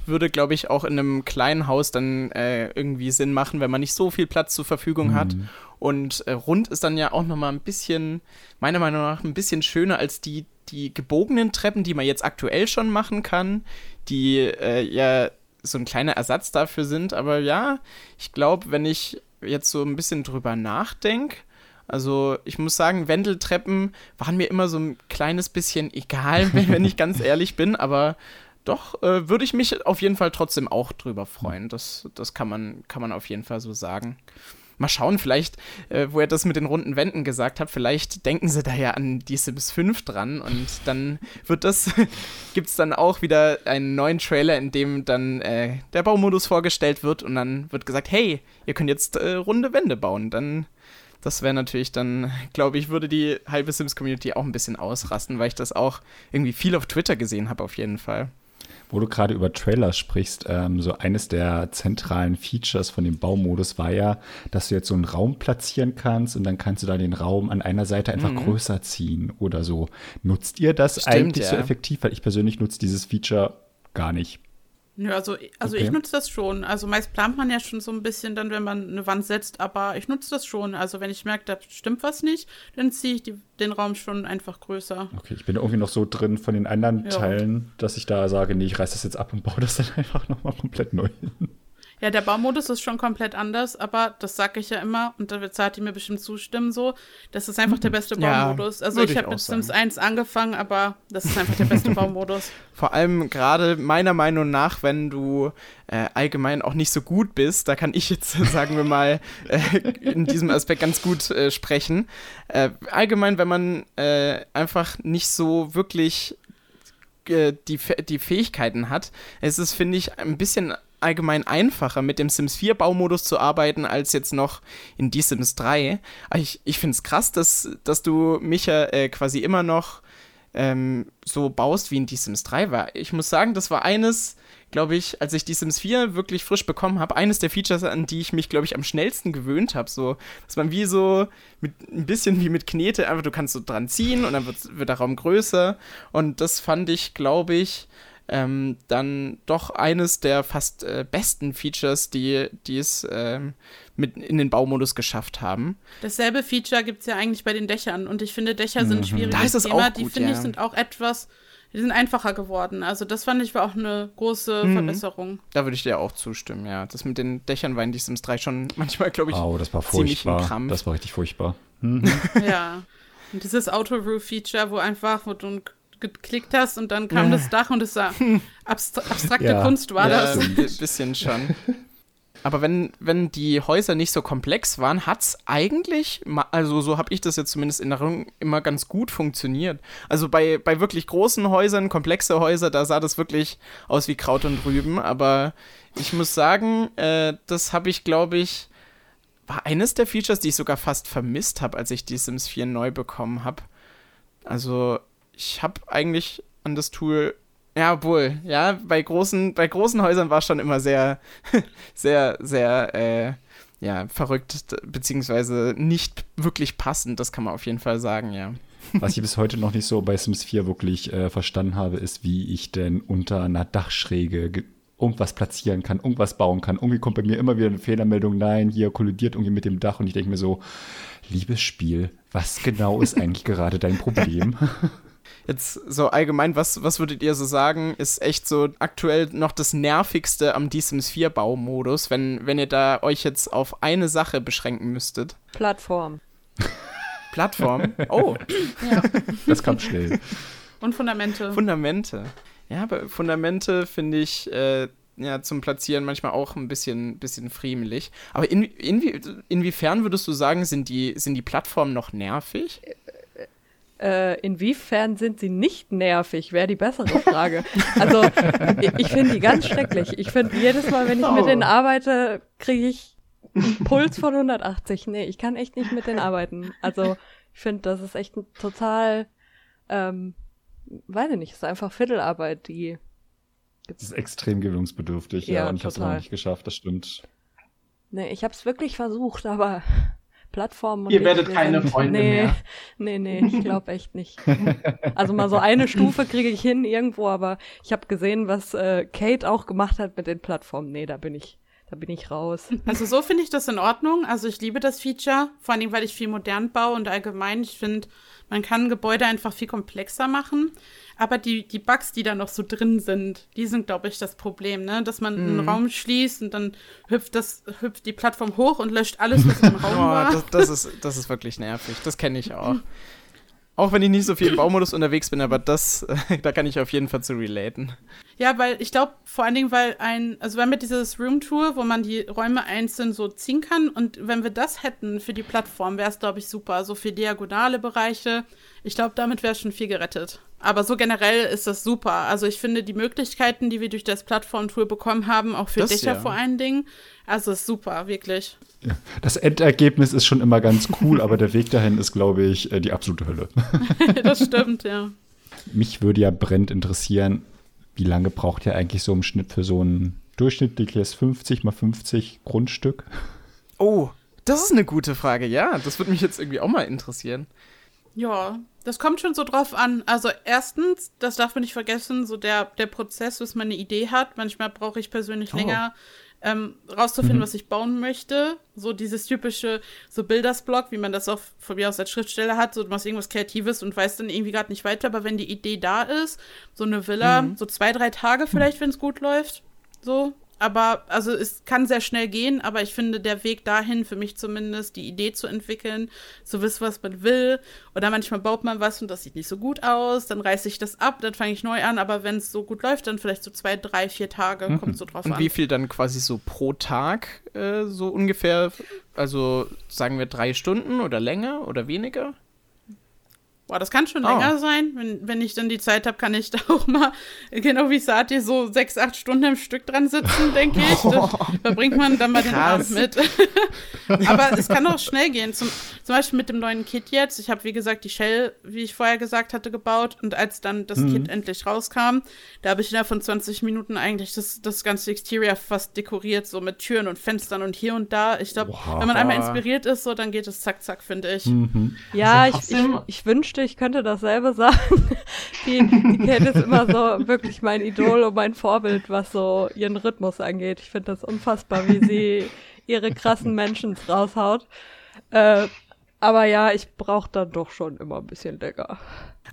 Speaker 1: Würde, glaube ich, auch in einem kleinen Haus dann äh, irgendwie Sinn machen, wenn man nicht so viel Platz zur Verfügung hat. Und äh, rund ist dann ja auch noch mal ein bisschen, meiner Meinung nach, ein bisschen schöner als die, die gebogenen Treppen, die man jetzt aktuell schon machen kann, die äh, ja so ein kleiner Ersatz dafür sind. Aber ja, ich glaube, wenn ich jetzt so ein bisschen drüber nachdenke, also ich muss sagen, Wendeltreppen waren mir immer so ein kleines bisschen egal, wenn, wenn ich ganz ehrlich bin, aber doch äh, würde ich mich auf jeden Fall trotzdem auch drüber freuen. Das, das kann, man, kann man auf jeden Fall so sagen. Mal schauen, vielleicht, äh, wo er das mit den runden Wänden gesagt hat, vielleicht denken sie da ja an die Sims 5 dran und dann wird das, gibt es dann auch wieder einen neuen Trailer, in dem dann äh, der Baumodus vorgestellt wird und dann wird gesagt, hey, ihr könnt jetzt äh, runde Wände bauen. Dann, das wäre natürlich dann, glaube ich, würde die halbe Sims-Community auch ein bisschen ausrasten, weil ich das auch irgendwie viel auf Twitter gesehen habe, auf jeden Fall.
Speaker 2: Wo du gerade über Trailer sprichst, ähm, so eines der zentralen Features von dem Baumodus war ja, dass du jetzt so einen Raum platzieren kannst und dann kannst du da den Raum an einer Seite einfach größer ziehen oder so. Nutzt ihr das
Speaker 1: Stimmt,
Speaker 2: eigentlich so
Speaker 1: ja.
Speaker 2: effektiv? Weil ich persönlich nutze dieses Feature gar nicht.
Speaker 3: Nö, also, also
Speaker 2: Okay.
Speaker 3: ich nutze das schon. Also meist plant man ja schon so ein bisschen dann, wenn man eine Wand setzt, aber ich nutze das schon. Also wenn ich merke, da stimmt was nicht, dann ziehe ich die, den Raum schon einfach größer.
Speaker 2: Okay, ich bin irgendwie noch so drin von den anderen
Speaker 3: Ja.
Speaker 2: Teilen, dass ich da sage, nee, ich reiß das jetzt ab und baue das dann einfach nochmal komplett neu hin.
Speaker 3: Ja, der Baumodus ist schon komplett anders, aber das sage ich ja immer und da wird Sati mir bestimmt zustimmen so. Das ist einfach der beste
Speaker 1: Ja,
Speaker 3: Baumodus. Also
Speaker 1: würde
Speaker 3: ich habe mit Sims
Speaker 1: sagen.
Speaker 3: 1 angefangen, aber das ist einfach der beste Baumodus.
Speaker 1: Vor allem gerade meiner Meinung nach, wenn du äh, allgemein auch nicht so gut bist, da kann ich jetzt, sagen wir mal, äh, in diesem Aspekt ganz gut äh, sprechen. Äh, allgemein, wenn man äh, einfach nicht so wirklich äh, die, die Fähigkeiten hat, es ist, finde ich, ein bisschen allgemein einfacher, mit dem Sims 4 Baumodus zu arbeiten, als jetzt noch in die Sims 3. Aber ich, ich finde es krass, dass, dass du Micha äh, quasi immer noch ähm, so baust, wie in die Sims 3 war. Ich muss sagen, das war eines, glaube ich, als ich die Sims 4 wirklich frisch bekommen habe, eines der Features, an die ich mich, glaube ich, am schnellsten gewöhnt habe. So, dass man wie so mit ein bisschen wie mit Knete, einfach du kannst so dran ziehen und dann wird, wird der Raum größer. Und das fand ich, glaube ich, ähm, dann doch eines der fast äh, besten Features, die, die es ähm, mit in den Baumodus geschafft haben.
Speaker 3: Dasselbe Feature gibt es ja eigentlich bei den Dächern und ich finde, Dächer sind ein schwieriges
Speaker 1: Da ist es
Speaker 3: Thema.
Speaker 1: auch
Speaker 3: die
Speaker 1: gut,
Speaker 3: finde ich
Speaker 1: ja.
Speaker 3: sind auch etwas, die sind einfacher geworden. Also das fand ich war auch eine große
Speaker 1: Mhm.
Speaker 3: Verbesserung.
Speaker 1: Da würde ich dir auch zustimmen, ja. Das mit den Dächern war in die Sims 3 schon manchmal, glaube ich,
Speaker 2: Oh, das war
Speaker 1: ziemlich ein
Speaker 2: furchtbar.
Speaker 1: Krampf.
Speaker 2: Das war richtig furchtbar.
Speaker 3: ja. Und dieses Auto-Roof-Feature, wo einfach, wo du geklickt hast und dann kam
Speaker 1: Ja.
Speaker 3: das Dach und es sah abstra abstrakte
Speaker 2: Ja.
Speaker 3: Kunst war
Speaker 1: ja,
Speaker 3: das.
Speaker 1: ein bi- bisschen schon. Aber wenn, wenn die Häuser nicht so komplex waren, hat es eigentlich, also so habe ich das jetzt zumindest in Erinnerung, immer ganz gut funktioniert. Also bei, bei wirklich großen Häusern, komplexe Häuser, da sah das wirklich aus wie Kraut und Rüben. Aber ich muss sagen, äh, das habe ich, glaube ich, war eines der Features, die ich sogar fast vermisst habe, als ich die Sims 4 neu bekommen habe. Also ich habe eigentlich an das Tool ja, wohl, ja, bei großen, bei großen Häusern war es schon immer sehr, sehr, sehr, äh, ja, verrückt, beziehungsweise nicht wirklich passend, das kann man auf jeden Fall sagen, ja.
Speaker 2: Was ich bis heute noch nicht so bei Sims 4 wirklich äh, verstanden habe, ist, wie ich denn unter einer Dachschräge ge- irgendwas platzieren kann, irgendwas bauen kann. Irgendwie kommt bei mir immer wieder eine Fehlermeldung, nein, hier kollidiert irgendwie mit dem Dach und ich denke mir so, liebes Spiel, was genau ist eigentlich gerade dein Problem?
Speaker 1: Jetzt so allgemein, was, was würdet ihr so sagen, ist echt so aktuell noch das Nervigste am D-Sims 4 Baumodus, wenn, wenn ihr da euch jetzt auf eine Sache beschränken müsstet?
Speaker 4: Plattform.
Speaker 1: Plattform? Oh.
Speaker 3: Ja.
Speaker 2: Das kam schnell.
Speaker 3: Und Fundamente.
Speaker 1: Fundamente. Ja, aber Fundamente finde ich äh, ja, zum Platzieren manchmal auch ein bisschen, bisschen friemelig. Aber in, inwie, inwiefern würdest du sagen, sind die, sind die Plattformen noch nervig?
Speaker 4: Äh, inwiefern sind sie nicht nervig, wäre die bessere Frage. also, ich, finde die ganz schrecklich. Ich finde, jedes Mal, wenn ich mit denen arbeite, kriege ich einen Puls von 180. Nee, ich kann echt nicht mit denen arbeiten. Also, ich finde, das ist echt ein total, ähm, weiß ich nicht, es ist einfach Viertelarbeit, die
Speaker 2: Das ist extrem gewöhnungsbedürftig, ja,
Speaker 4: Ja,
Speaker 2: und ich habe es noch nicht geschafft, das stimmt.
Speaker 4: Nee, ich habe es wirklich versucht, aber Plattformen
Speaker 5: Ihr werdet keine
Speaker 4: sind-
Speaker 5: Freunde
Speaker 4: nee,
Speaker 5: mehr.
Speaker 4: Nee, nee, ich glaube echt nicht. Also mal so eine Stufe kriege ich hin irgendwo, aber ich habe gesehen, was äh, Kate auch gemacht hat mit den Plattformen. Nee, da bin ich, da bin ich raus.
Speaker 3: Also so finde ich das in Ordnung. Also ich liebe das Feature, vor allem weil ich viel modern baue und allgemein, ich finde, man kann Gebäude einfach viel komplexer machen. Aber die, die Bugs, die da noch so drin sind, die sind, glaube ich, das Problem, ne? Dass man einen Raum schließt und dann hüpft das, hüpft die Plattform hoch und löscht alles, was im Raum
Speaker 1: Oh,
Speaker 3: war.
Speaker 1: das, das, ist, das ist wirklich nervig. Das kenne ich auch. Auch wenn ich nicht so viel im Baumodus unterwegs bin, aber das, da kann ich auf jeden Fall zu relaten.
Speaker 3: Ja, weil ich glaube, vor allen Dingen, weil ein, also wir haben ja dieses Room Tour, wo man die Räume einzeln so ziehen kann. Und wenn wir das hätten für die Plattform, wäre es, glaube ich, super. So für diagonale Bereiche. Ich glaube, damit wäre schon viel gerettet. Aber so generell ist das super. Also ich finde die Möglichkeiten, die wir durch das Plattform-Tool bekommen haben, auch für
Speaker 1: Das
Speaker 3: Dächer
Speaker 1: ja.
Speaker 3: vor allen Dingen, also ist super, wirklich.
Speaker 2: Das Endergebnis ist schon immer ganz cool, aber der Weg dahin ist, glaube ich, äh, die absolute Hölle.
Speaker 3: das stimmt, ja.
Speaker 2: Mich würde ja brennend interessieren, wie lange braucht ihr eigentlich so im Schnitt für so ein durchschnittliches 50 mal 50 Grundstück?
Speaker 1: Oh, das ist eine gute Frage. Ja, das würde mich jetzt irgendwie auch mal interessieren.
Speaker 3: Ja, das kommt schon so drauf an. Also erstens, das darf man nicht vergessen, so der, der Prozess, bis man eine Idee hat. Manchmal brauche ich persönlich
Speaker 1: Oh.
Speaker 3: länger, ähm, rauszufinden, was ich bauen möchte. So dieses typische, so Bildersblock, wie man das auch von mir aus als Schriftsteller hat. So du machst irgendwas Kreatives und weißt dann irgendwie gerade nicht weiter. Aber wenn die Idee da ist, so eine Villa, so zwei, drei Tage vielleicht, wenn es gut läuft. So. Aber, also es kann sehr schnell gehen, aber ich finde, der Weg dahin, für mich zumindest, die Idee zu entwickeln, zu wissen, was man will. Oder manchmal baut man was und das sieht nicht so gut aus, dann reiße ich das ab, dann fange ich neu an, aber wenn es so gut läuft, dann vielleicht so zwei, drei, vier Tage, kommt so drauf
Speaker 1: Und
Speaker 3: an.
Speaker 1: wie viel dann quasi so pro Tag äh, so ungefähr? Also sagen wir drei Stunden oder länger oder weniger?
Speaker 3: Boah, das kann schon
Speaker 1: Oh.
Speaker 3: länger sein. Wenn, wenn ich dann die Zeit habe, kann ich da auch mal, genau wie Sati, so sechs, acht Stunden im Stück dran sitzen, denke ich. Da verbringt man dann mal den. Abend mit. Aber es kann auch schnell gehen. Zum, zum Beispiel mit dem neuen Kit jetzt. Ich habe, wie gesagt, die Shell, wie ich vorher gesagt hatte, gebaut. Und als dann das Kit endlich rauskam, da habe ich innerhalb von 20 Minuten eigentlich das, das ganze Exterior fast dekoriert, so mit Türen und Fenstern und hier und da. Ich glaube,
Speaker 2: Wow.
Speaker 3: wenn man einmal inspiriert ist, so, dann geht es zack, zack, finde ich.
Speaker 4: Ja, ich,
Speaker 5: Also
Speaker 4: ich,
Speaker 5: trotzdem-
Speaker 4: ich wünschte, ich könnte dasselbe sagen. Die, die Kate ist immer so wirklich mein Idol und mein Vorbild, was so ihren Rhythmus angeht. Ich finde das unfassbar, wie sie ihre krassen Menschen raushaut. Äh, aber ja, ich brauche dann doch schon immer ein bisschen länger.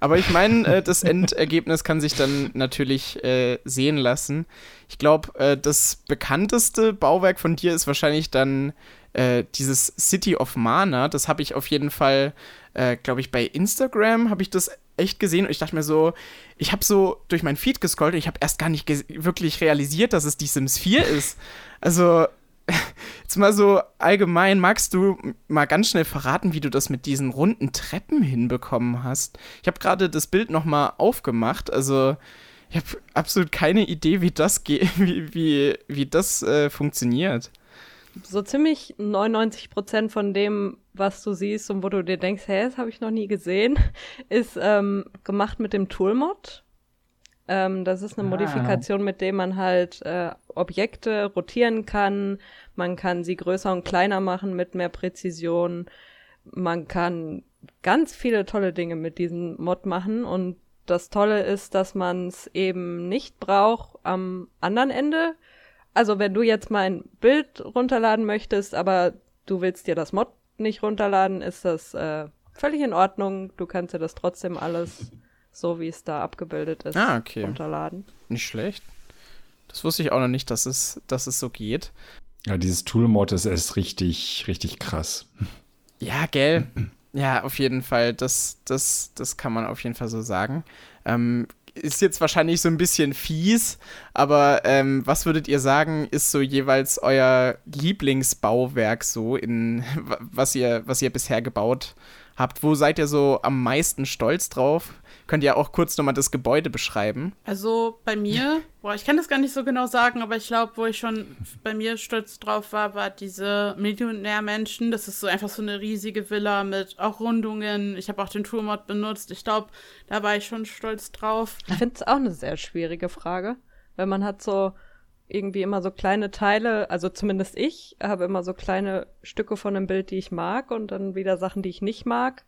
Speaker 1: Aber ich meine, äh, das Endergebnis kann sich dann natürlich äh, sehen lassen. Ich glaube, äh, das bekannteste Bauwerk von dir ist wahrscheinlich dann äh, dieses City of Mana. Das habe ich auf jeden Fall, äh, glaube ich, bei Instagram habe ich das echt gesehen und ich dachte mir so, ich habe so durch mein Feed gescrollt und ich habe erst gar nicht wirklich realisiert, dass es die Sims 4 ist. Also Jetzt mal so allgemein, magst du mal ganz schnell verraten, wie du das mit diesen runden Treppen hinbekommen hast? Ich habe gerade das Bild noch mal aufgemacht, also ich habe absolut keine Idee, wie das wie, wie, wie das äh, funktioniert.
Speaker 4: So ziemlich 99 Prozent von dem, was du siehst und wo du dir denkst, hä, das habe ich noch nie gesehen, ist ähm, gemacht mit dem Toolmod. Ähm, das ist eine
Speaker 5: Ah.
Speaker 4: Modifikation, mit dem man halt äh, Objekte rotieren kann. Man kann sie größer und kleiner machen mit mehr Präzision. Man kann ganz viele tolle Dinge mit diesem Mod machen und das Tolle ist, dass man es eben nicht braucht am anderen Ende. Also wenn du jetzt mal ein Bild runterladen möchtest, aber du willst dir das Mod nicht runterladen, ist das äh, völlig in Ordnung. Du kannst dir das trotzdem alles so wie es da abgebildet ist,
Speaker 1: Ah, okay.
Speaker 4: runterladen.
Speaker 1: Nicht schlecht. Das wusste ich auch noch nicht, dass es, dass es so geht.
Speaker 2: Ja, dieses Tool-Mod ist, ist richtig, richtig krass.
Speaker 1: Ja, gell. Ja, auf jeden Fall. Das, das, das kann man auf jeden Fall so sagen. Ähm, ist jetzt wahrscheinlich so ein bisschen fies, aber ähm, was würdet ihr sagen, ist so jeweils euer Lieblingsbauwerk so in was ihr, was ihr bisher gebaut habt? Wo seid ihr so am meisten stolz drauf? Könnt ihr auch kurz nochmal das Gebäude beschreiben?
Speaker 3: Also bei mir, boah, ich kann das gar nicht so genau sagen, aber ich glaube, wo ich schon bei mir stolz drauf war, war diese Millionärmenschen. Das ist so einfach so eine riesige Villa mit auch Rundungen. Ich habe auch den Tourmod benutzt. Ich glaube, da war ich schon stolz drauf.
Speaker 4: Ich finde es auch eine sehr schwierige Frage, weil man hat so irgendwie immer so kleine Teile, also zumindest ich habe immer so kleine Stücke von einem Bild, die ich mag und dann wieder Sachen, die ich nicht mag.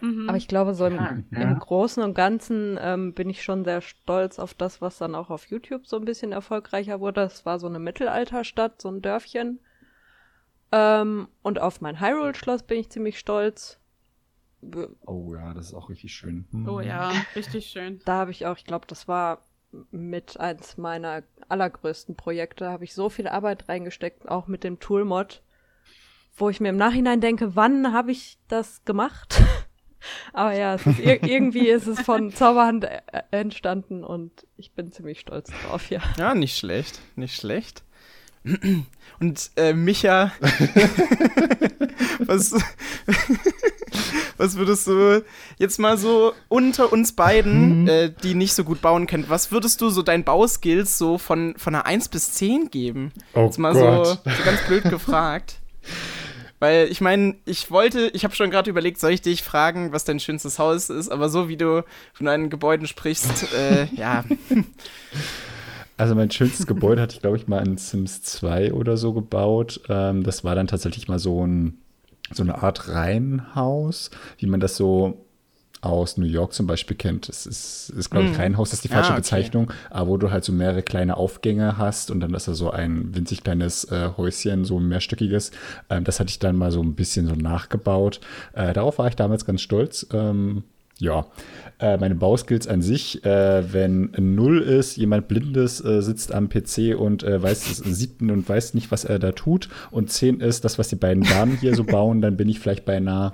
Speaker 3: Mhm.
Speaker 4: Aber ich glaube, so im,
Speaker 2: Ja.
Speaker 4: im Großen und Ganzen ähm, bin ich schon sehr stolz auf das, was dann auch auf YouTube so ein bisschen erfolgreicher wurde. Es war so eine Mittelalterstadt, so ein Dörfchen. Ähm, und auf mein Hyrule-Schloss bin ich ziemlich stolz.
Speaker 2: Oh ja, das ist auch richtig schön.
Speaker 3: Oh ja, richtig schön.
Speaker 4: Da habe ich auch, ich glaube, das war mit eins meiner allergrößten Projekte, habe ich so viel Arbeit reingesteckt, auch mit dem Toolmod, wo ich mir im Nachhinein denke, wann habe ich das gemacht? Aber ja, es ist ir irgendwie ist es von Zauberhand äh, entstanden und ich bin ziemlich stolz drauf, ja.
Speaker 1: Ja, nicht schlecht, nicht schlecht. Und äh, Micha, was, was würdest du jetzt mal so unter uns beiden,
Speaker 2: Mhm.
Speaker 1: äh, die nicht so gut bauen können, was würdest du so deinen Bauskills so von, von einer 1 bis 10 geben?
Speaker 2: Oh
Speaker 1: Jetzt mal so, so ganz blöd gefragt. Weil ich meine, ich wollte, ich habe schon gerade überlegt, soll ich dich fragen, was dein schönstes Haus ist, aber so wie du von deinen Gebäuden sprichst, äh, ja,
Speaker 2: Also mein schönstes Gebäude hatte ich, glaube ich, mal in Sims 2 oder so gebaut. Ähm, das war dann tatsächlich mal so, ein, so eine Art Reihenhaus, wie man das so aus New York zum Beispiel kennt. Es ist, ist glaube ich,
Speaker 1: Mhm.
Speaker 2: Reihenhaus, das ist die
Speaker 1: Ah,
Speaker 2: falsche
Speaker 1: okay.
Speaker 2: Bezeichnung, aber wo du halt so mehrere kleine Aufgänge hast und dann ist da so ein winzig kleines äh, Häuschen, so ein mehrstöckiges. Ähm, das hatte ich dann mal so ein bisschen so nachgebaut. Äh, darauf war ich damals ganz stolz. Ähm, ja, äh, meine Bauskills an sich, äh, wenn null ist, jemand Blindes äh, sitzt am PC und äh, weiß, sieht und weiß nicht, was er da tut. Und 10 ist das, was die beiden Damen hier so bauen, dann bin ich vielleicht bei einer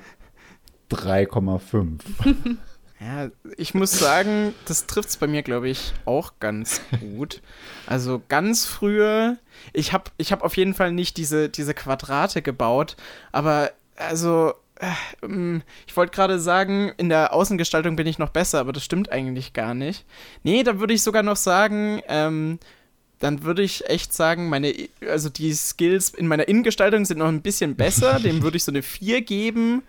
Speaker 2: 3,5.
Speaker 1: Ja, ich muss sagen, das trifft es bei mir, glaube ich, auch ganz gut. Also ganz früher, ich habe ich hab auf jeden Fall nicht diese, diese Quadrate gebaut, aber also, äh, ähm, ich wollte gerade sagen, in der Außengestaltung bin ich noch besser, aber das stimmt eigentlich gar nicht. Nee, da würde ich sogar noch sagen, ähm, dann würde ich echt sagen, meine, also die Skills in meiner Innengestaltung sind noch ein bisschen besser. Dem würde ich so eine 4 geben.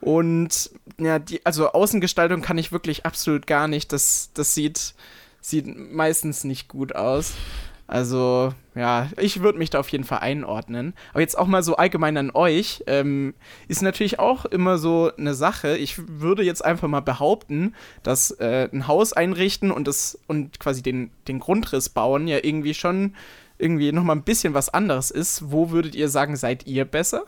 Speaker 1: Und ja, die, also Außengestaltung kann ich wirklich absolut gar nicht. Das, das sieht, sieht meistens nicht gut aus. Also, ja, ich würde mich da auf jeden Fall einordnen. Aber jetzt auch mal so allgemein an euch, ähm, ist natürlich auch immer so eine Sache. Ich würde jetzt einfach mal behaupten, dass äh, ein Haus einrichten und das und quasi den, den Grundriss bauen ja irgendwie schon irgendwie nochmal ein bisschen was anderes ist. Wo würdet ihr sagen, seid ihr besser?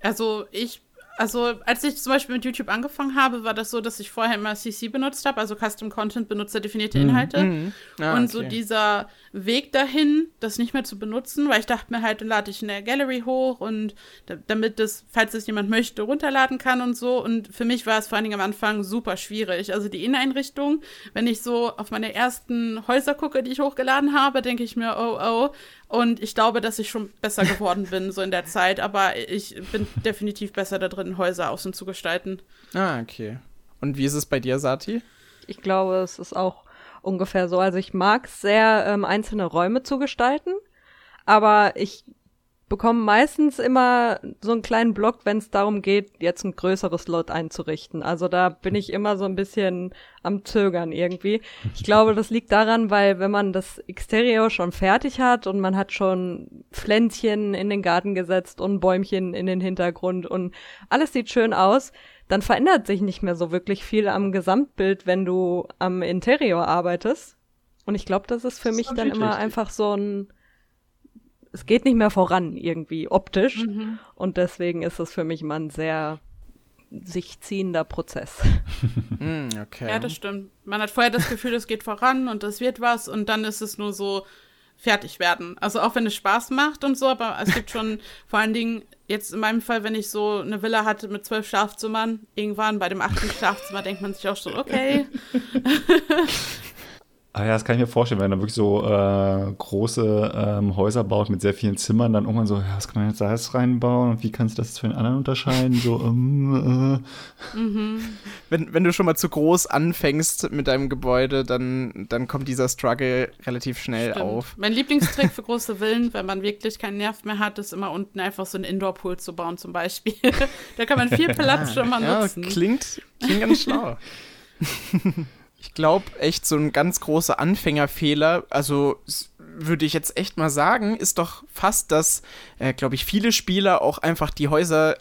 Speaker 3: Also ich, also als ich zum Beispiel mit YouTube angefangen habe, war das so, dass ich vorher immer CC benutzt habe, also Custom Content, benutzerdefinierte Inhalte.
Speaker 1: Mhm. Ah,
Speaker 3: und so
Speaker 1: okay.
Speaker 3: dieser Weg dahin, das nicht mehr zu benutzen, weil ich dachte mir halt, dann lade ich in der Gallery hoch und da, damit das, falls es jemand möchte, runterladen kann und so. Und für mich war es vor allen Dingen am Anfang super schwierig. Also die Inneneinrichtung, wenn ich so auf meine ersten Häuser gucke, die ich hochgeladen habe, denke ich mir, oh, oh. Und ich glaube, dass ich schon besser geworden bin, so in der Zeit. Aber ich bin definitiv besser da drin, Häuser außen zu gestalten.
Speaker 1: Ah, okay. Und wie ist es bei dir, Sati?
Speaker 4: Ich glaube, es ist auch ungefähr so. Also ich mag es sehr, ähm, einzelne Räume zu gestalten, aber ich bekomme meistens immer so einen kleinen Block, wenn es darum geht, jetzt ein größeres Lot einzurichten. Also da bin ich immer so ein bisschen am Zögern irgendwie. Ich glaube, das liegt daran, weil wenn man das Exterior schon fertig hat und man hat schon Pflänzchen in den Garten gesetzt und Bäumchen in den Hintergrund und alles sieht schön aus, dann verändert sich nicht mehr so wirklich viel am Gesamtbild, wenn du am Interior arbeitest. Und ich glaube, das ist für
Speaker 2: Das ist
Speaker 4: mich dann
Speaker 2: natürlich
Speaker 4: immer
Speaker 2: richtig.
Speaker 4: einfach so ein, es geht nicht mehr voran irgendwie optisch. Und deswegen ist es für mich immer ein sehr sich ziehender Prozess.
Speaker 1: Hm, okay.
Speaker 3: Ja, das stimmt. Man hat vorher das Gefühl, es geht voran und es wird was und dann ist es nur so fertig werden. Also auch wenn es Spaß macht und so, aber es gibt schon vor allen Dingen jetzt in meinem Fall, wenn ich so eine Villa hatte mit zwölf Schlafzimmern, irgendwann bei dem achten Schlafzimmer denkt man sich auch schon, okay.
Speaker 2: Ah ja, das kann ich mir vorstellen, wenn man wirklich so äh, große ähm, Häuser baut mit sehr vielen Zimmern, dann irgendwann so, ja, was kann man jetzt da jetzt reinbauen und wie kannst du das jetzt von den anderen unterscheiden? So, ähm,
Speaker 1: äh. mhm. wenn, wenn du schon mal zu groß anfängst mit deinem Gebäude, dann, dann kommt dieser Struggle relativ schnell Stimmt. auf.
Speaker 3: Mein Lieblingstrick für große Villen, wenn man wirklich keinen Nerv mehr hat, ist immer unten einfach so einen Indoor-Pool zu bauen zum Beispiel. da kann man viel Platz schon mal nutzen.
Speaker 1: Ja, klingt, klingt ganz schlau. Ich glaube echt, so ein ganz großer Anfängerfehler, also würde ich jetzt echt mal sagen, ist doch fast, dass, äh, glaube ich, viele Spieler auch einfach die Häuser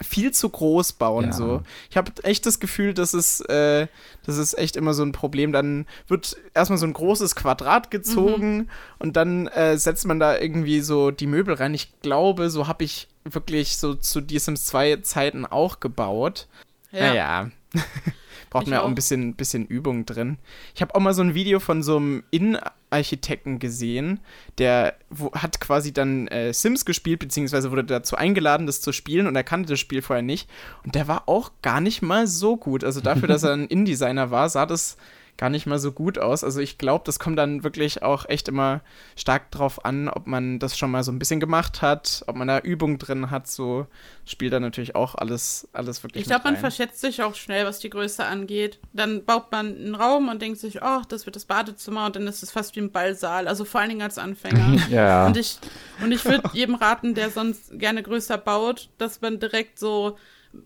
Speaker 1: viel zu groß bauen. Ja. So. Ich habe echt das Gefühl, dass es, äh, das ist echt immer so ein Problem. Dann wird erstmal so ein großes Quadrat gezogen mhm. und dann äh, setzt man da irgendwie so die Möbel rein. Ich glaube, so habe ich wirklich so zu Sims 2 Zeiten auch gebaut. Ja. Naja. braucht man ja auch ein bisschen, bisschen Übung drin. Ich habe auch mal so ein Video von so einem Innenarchitekten gesehen, der wo, hat quasi dann äh, Sims gespielt, beziehungsweise wurde dazu eingeladen, das zu spielen und er kannte das Spiel vorher nicht. Und der war auch gar nicht mal so gut. Also dafür, dass er ein Innendesigner war, sah das gar nicht mal so gut aus. Also ich glaube, das kommt dann wirklich auch echt immer stark drauf an, ob man das schon mal so ein bisschen gemacht hat, ob man da Übung drin hat. So spielt da natürlich auch alles, alles wirklich.
Speaker 3: Ich glaube, man verschätzt sich auch schnell, was die Größe angeht. Dann baut man einen Raum und denkt sich, oh, das wird das Badezimmer und dann ist es fast wie ein Ballsaal. Also vor allen Dingen als Anfänger.
Speaker 2: ja.
Speaker 3: Und ich, und ich würde jedem raten, der sonst gerne größer baut, dass man direkt so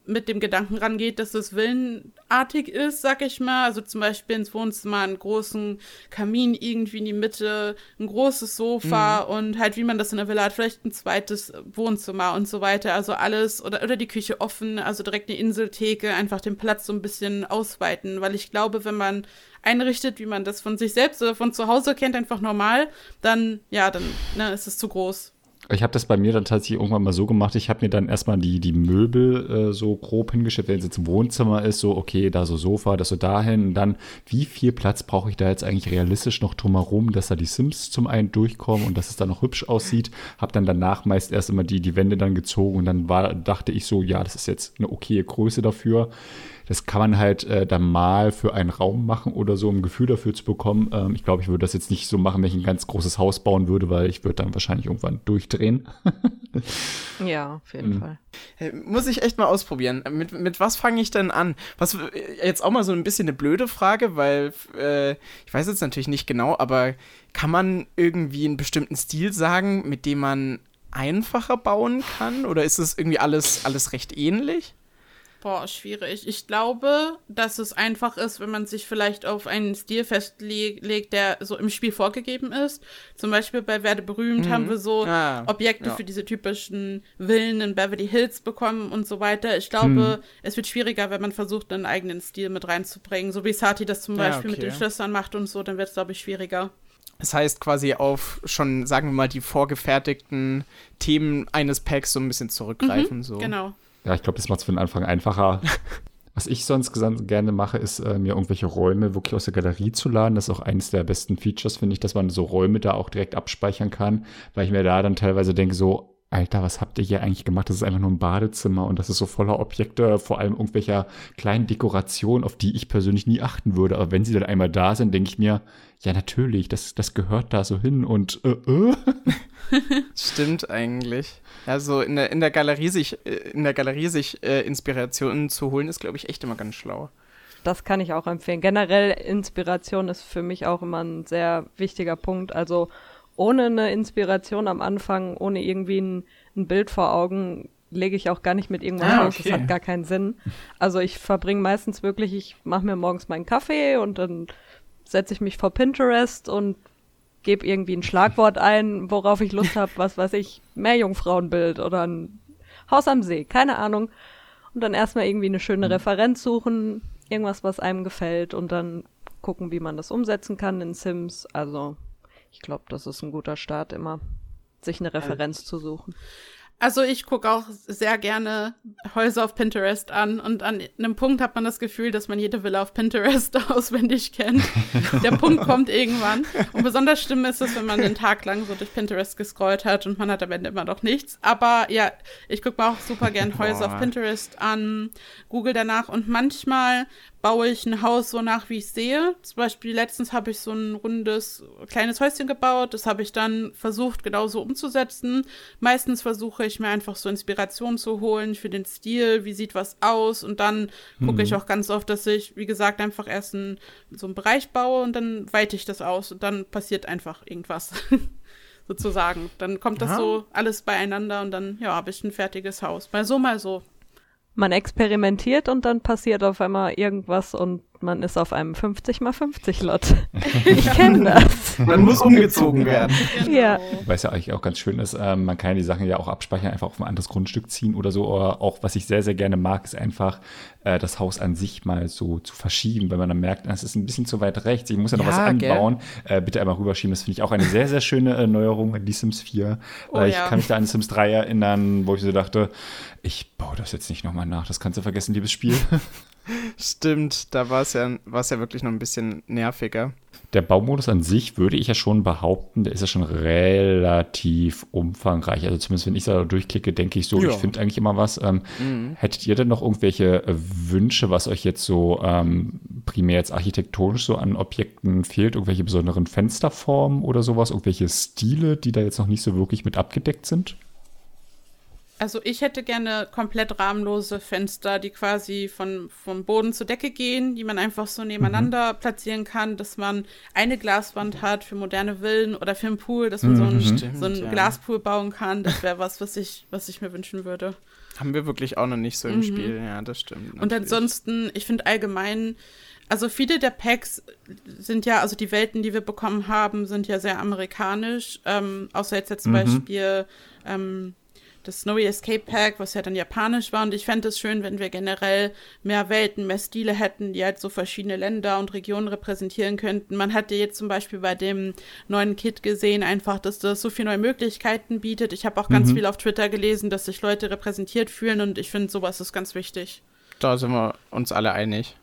Speaker 3: mit dem Gedanken rangeht, dass es villenartig ist, sag ich mal. Also zum Beispiel ins Wohnzimmer einen großen Kamin irgendwie in die Mitte, ein großes Sofa mhm. und halt, wie man das in der Villa hat, vielleicht ein zweites Wohnzimmer und so weiter. Also alles oder, oder die Küche offen, also direkt eine Inseltheke, einfach den Platz so ein bisschen ausweiten, weil ich glaube, wenn man einrichtet, wie man das von sich selbst oder von zu Hause kennt, einfach normal, dann, ja, dann ne, ist es zu groß.
Speaker 2: Ich habe das bei mir dann tatsächlich irgendwann mal so gemacht. Ich habe mir dann erstmal die, die Möbel äh, so grob hingestellt, wenn es jetzt im Wohnzimmer ist, so, okay, da so Sofa, das so dahin. Und dann, wie viel Platz brauche ich da jetzt eigentlich realistisch noch drumherum, dass da die Sims zum einen durchkommen und dass es dann noch hübsch aussieht. Habe dann danach meist erst immer die, die Wände dann gezogen und dann war, dachte ich so, ja, das ist jetzt eine okaye Größe dafür. Das kann man halt äh, dann mal für einen Raum machen oder so, um ein Gefühl dafür zu bekommen. Ähm, ich glaube, ich würde das jetzt nicht so machen, wenn ich ein ganz großes Haus bauen würde, weil ich würde dann wahrscheinlich irgendwann durchdrehen.
Speaker 4: ja, auf jeden mhm. Fall.
Speaker 1: Muss ich echt mal ausprobieren. Mit, mit was fange ich denn an? Was äh, jetzt auch mal so ein bisschen eine blöde Frage, weil äh, ich weiß jetzt natürlich nicht genau, aber kann man irgendwie einen bestimmten Stil sagen, mit dem man einfacher bauen kann? Oder ist es irgendwie alles, alles recht ähnlich?
Speaker 3: Boah, schwierig. Ich glaube, dass es einfach ist, wenn man sich vielleicht auf einen Stil festlegt, der so im Spiel vorgegeben ist. Zum Beispiel bei Werde berühmt mhm. haben wir so ah, Objekte ja. für diese typischen Villen in Beverly Hills bekommen und so weiter. Ich glaube, mhm. es wird schwieriger, wenn man versucht, einen eigenen Stil mit reinzubringen. So wie Sati das zum Beispiel ja, okay. mit den Schlössern macht und so, dann wird es, glaube ich, schwieriger.
Speaker 1: Das heißt quasi auf schon, sagen wir mal, die vorgefertigten Themen eines Packs so ein bisschen zurückgreifen. Mhm, so.
Speaker 3: Genau.
Speaker 2: Ja, ich glaube, das macht es für den Anfang einfacher. Was ich sonst gerne mache, ist äh, mir irgendwelche Räume wirklich aus der Galerie zu laden. Das ist auch eines der besten Features, finde ich, dass man so Räume da auch direkt abspeichern kann, weil ich mir da dann teilweise denke, so, Alter, was habt ihr hier eigentlich gemacht? Das ist einfach nur ein Badezimmer und das ist so voller Objekte, vor allem irgendwelcher kleinen Dekorationen, auf die ich persönlich nie achten würde. Aber wenn sie dann einmal da sind, denke ich mir, ja, natürlich, das, das gehört da so hin und äh, äh.
Speaker 1: Stimmt eigentlich. Also in der, in der Galerie sich, äh, in der Galerie sich äh, Inspirationen zu holen, ist, glaube ich, echt immer ganz schlau.
Speaker 4: Das kann ich auch empfehlen. Generell Inspiration ist für mich auch immer ein sehr wichtiger Punkt. Also ohne eine Inspiration am Anfang, ohne irgendwie ein, ein Bild vor Augen, lege ich auch gar nicht mit irgendwas ah, los. Okay. Das hat gar keinen Sinn. Also ich verbringe meistens wirklich, ich mache mir morgens meinen Kaffee und dann setze ich mich vor Pinterest und gebe irgendwie ein Schlagwort ein, worauf ich Lust habe, was weiß ich, Meerjungfrauenbild oder ein Haus am See, keine Ahnung. Und dann erstmal irgendwie eine schöne mhm. Referenz suchen, irgendwas, was einem gefällt und dann gucken, wie man das umsetzen kann in Sims. Also ich glaube, das ist ein guter Start immer, sich eine Referenz also, zu suchen.
Speaker 3: Also ich gucke auch sehr gerne Häuser auf Pinterest an und an einem Punkt hat man das Gefühl, dass man jede Villa auf Pinterest auswendig kennt. Der Punkt kommt irgendwann. Und besonders schlimm ist es, wenn man den Tag lang so durch Pinterest gescrollt hat und man hat am Ende immer noch nichts. Aber ja, ich gucke mir auch super gern Häuser auf Pinterest an, google danach und manchmal baue ich ein Haus so nach, wie ich sehe. Zum Beispiel letztens habe ich so ein rundes, kleines Häuschen gebaut. Das habe ich dann versucht, genauso umzusetzen. Meistens versuche ich mir einfach so Inspiration zu holen für den Stil. Wie sieht was aus? Und dann mhm. gucke ich auch ganz oft, dass ich, wie gesagt, einfach erst ein, so einen Bereich baue und dann weite ich das aus und dann passiert einfach irgendwas. sozusagen. Dann kommt das ja. so alles beieinander und dann, ja, habe ich ein fertiges Haus. Mal so, mal so
Speaker 4: man experimentiert und dann passiert auf einmal irgendwas und man ist auf einem 50 mal 50 Lot. Ich kenne das.
Speaker 1: Dann muss umgezogen werden.
Speaker 4: Genau. Ja.
Speaker 2: Was ja eigentlich auch ganz schön ist, äh, man kann ja die Sachen ja auch abspeichern, einfach auf ein anderes Grundstück ziehen oder so. Oder auch, was ich sehr, sehr gerne mag, ist einfach äh, das Haus an sich mal so zu verschieben, wenn man dann merkt, es ist ein bisschen zu weit rechts, ich muss ja noch ja, was anbauen. Äh, bitte einmal rüberschieben. Das finde ich auch eine sehr, sehr schöne äh, Neuerung in die Sims 4. Oh, ich ja. kann mich da an Sims 3 erinnern, wo ich so dachte, ich baue das jetzt nicht nochmal nach. Das kannst du vergessen, liebes Spiel.
Speaker 1: Stimmt, da war es ja, ja wirklich noch ein bisschen nerviger.
Speaker 2: Der Baumodus an sich würde ich ja schon behaupten, der ist ja schon relativ umfangreich. Also zumindest wenn ich da durchklicke, denke ich so, ja. ich finde eigentlich immer was. Ähm, mhm. Hättet ihr denn noch irgendwelche äh, Wünsche, was euch jetzt so ähm, primär jetzt architektonisch so an Objekten fehlt? Irgendwelche besonderen Fensterformen oder sowas? Irgendwelche Stile, die da jetzt noch nicht so wirklich mit abgedeckt sind?
Speaker 3: Also ich hätte gerne komplett rahmenlose Fenster, die quasi von, vom Boden zur Decke gehen, die man einfach so nebeneinander mhm. platzieren kann, dass man eine Glaswand hat für moderne Villen oder für einen Pool, dass man mhm. so einen, Stimmt, so einen ja. Glaspool bauen kann. Das wäre was, was ich, was ich mir wünschen würde.
Speaker 1: Haben wir wirklich auch noch nicht so im mhm. Spiel, ja, das stimmt.
Speaker 3: Natürlich. Und ansonsten, ich finde allgemein, also viele der Packs sind ja, also die Welten, die wir bekommen haben, sind ja sehr amerikanisch. Ähm, außer jetzt, jetzt zum mhm. Beispiel ähm, das Snowy Escape Pack, was ja dann japanisch war. Und ich fände es schön, wenn wir generell mehr Welten, mehr Stile hätten, die halt so verschiedene Länder und Regionen repräsentieren könnten. Man hat ja jetzt zum Beispiel bei dem neuen Kit gesehen, einfach, dass das so viele neue Möglichkeiten bietet. Ich habe auch ganz mhm. viel auf Twitter gelesen, dass sich Leute repräsentiert fühlen und ich finde, sowas ist ganz wichtig.
Speaker 1: Da sind wir uns alle einig.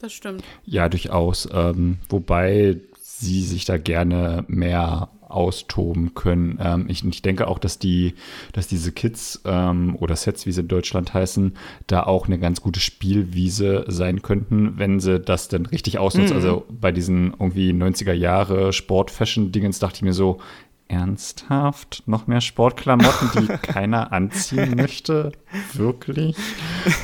Speaker 3: Das stimmt.
Speaker 2: Ja, durchaus. Ähm, wobei sie sich da gerne mehr austoben können. Ähm, ich, ich, denke auch, dass die, dass diese Kits ähm, oder Sets, wie sie in Deutschland heißen, da auch eine ganz gute Spielwiese sein könnten, wenn sie das denn richtig ausnutzen. Mhm. Also bei diesen irgendwie 90er Jahre Sport-Fashion-Dingens dachte ich mir so, ernsthaft noch mehr Sportklamotten, die keiner anziehen möchte? Wirklich?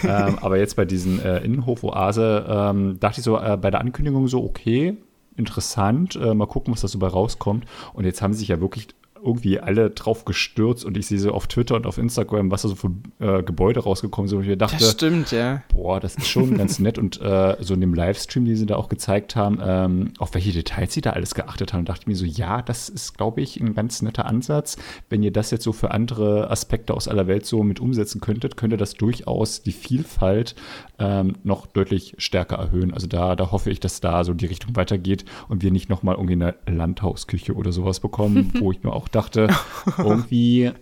Speaker 2: ähm, aber jetzt bei diesen äh, Innenhof-Oase ähm, dachte ich so äh, bei der Ankündigung so, okay, interessant. Äh, mal gucken, was da so bei rauskommt. Und jetzt haben sie sich ja wirklich irgendwie alle drauf gestürzt und ich sehe so auf Twitter und auf Instagram, was da so für äh, Gebäude rausgekommen sind, und ich dachte,
Speaker 1: das stimmt, ja.
Speaker 2: Boah, das ist schon ganz nett und äh, so in dem Livestream, den sie da auch gezeigt haben, ähm, auf welche Details sie da alles geachtet haben, dachte ich mir so, ja, das ist, glaube ich, ein ganz netter Ansatz. Wenn ihr das jetzt so für andere Aspekte aus aller Welt so mit umsetzen könntet, könnte das durchaus die Vielfalt ähm, noch deutlich stärker erhöhen. Also da, da hoffe ich, dass da so die Richtung weitergeht und wir nicht nochmal irgendwie eine Landhausküche oder sowas bekommen, wo ich mir auch dachte, irgendwie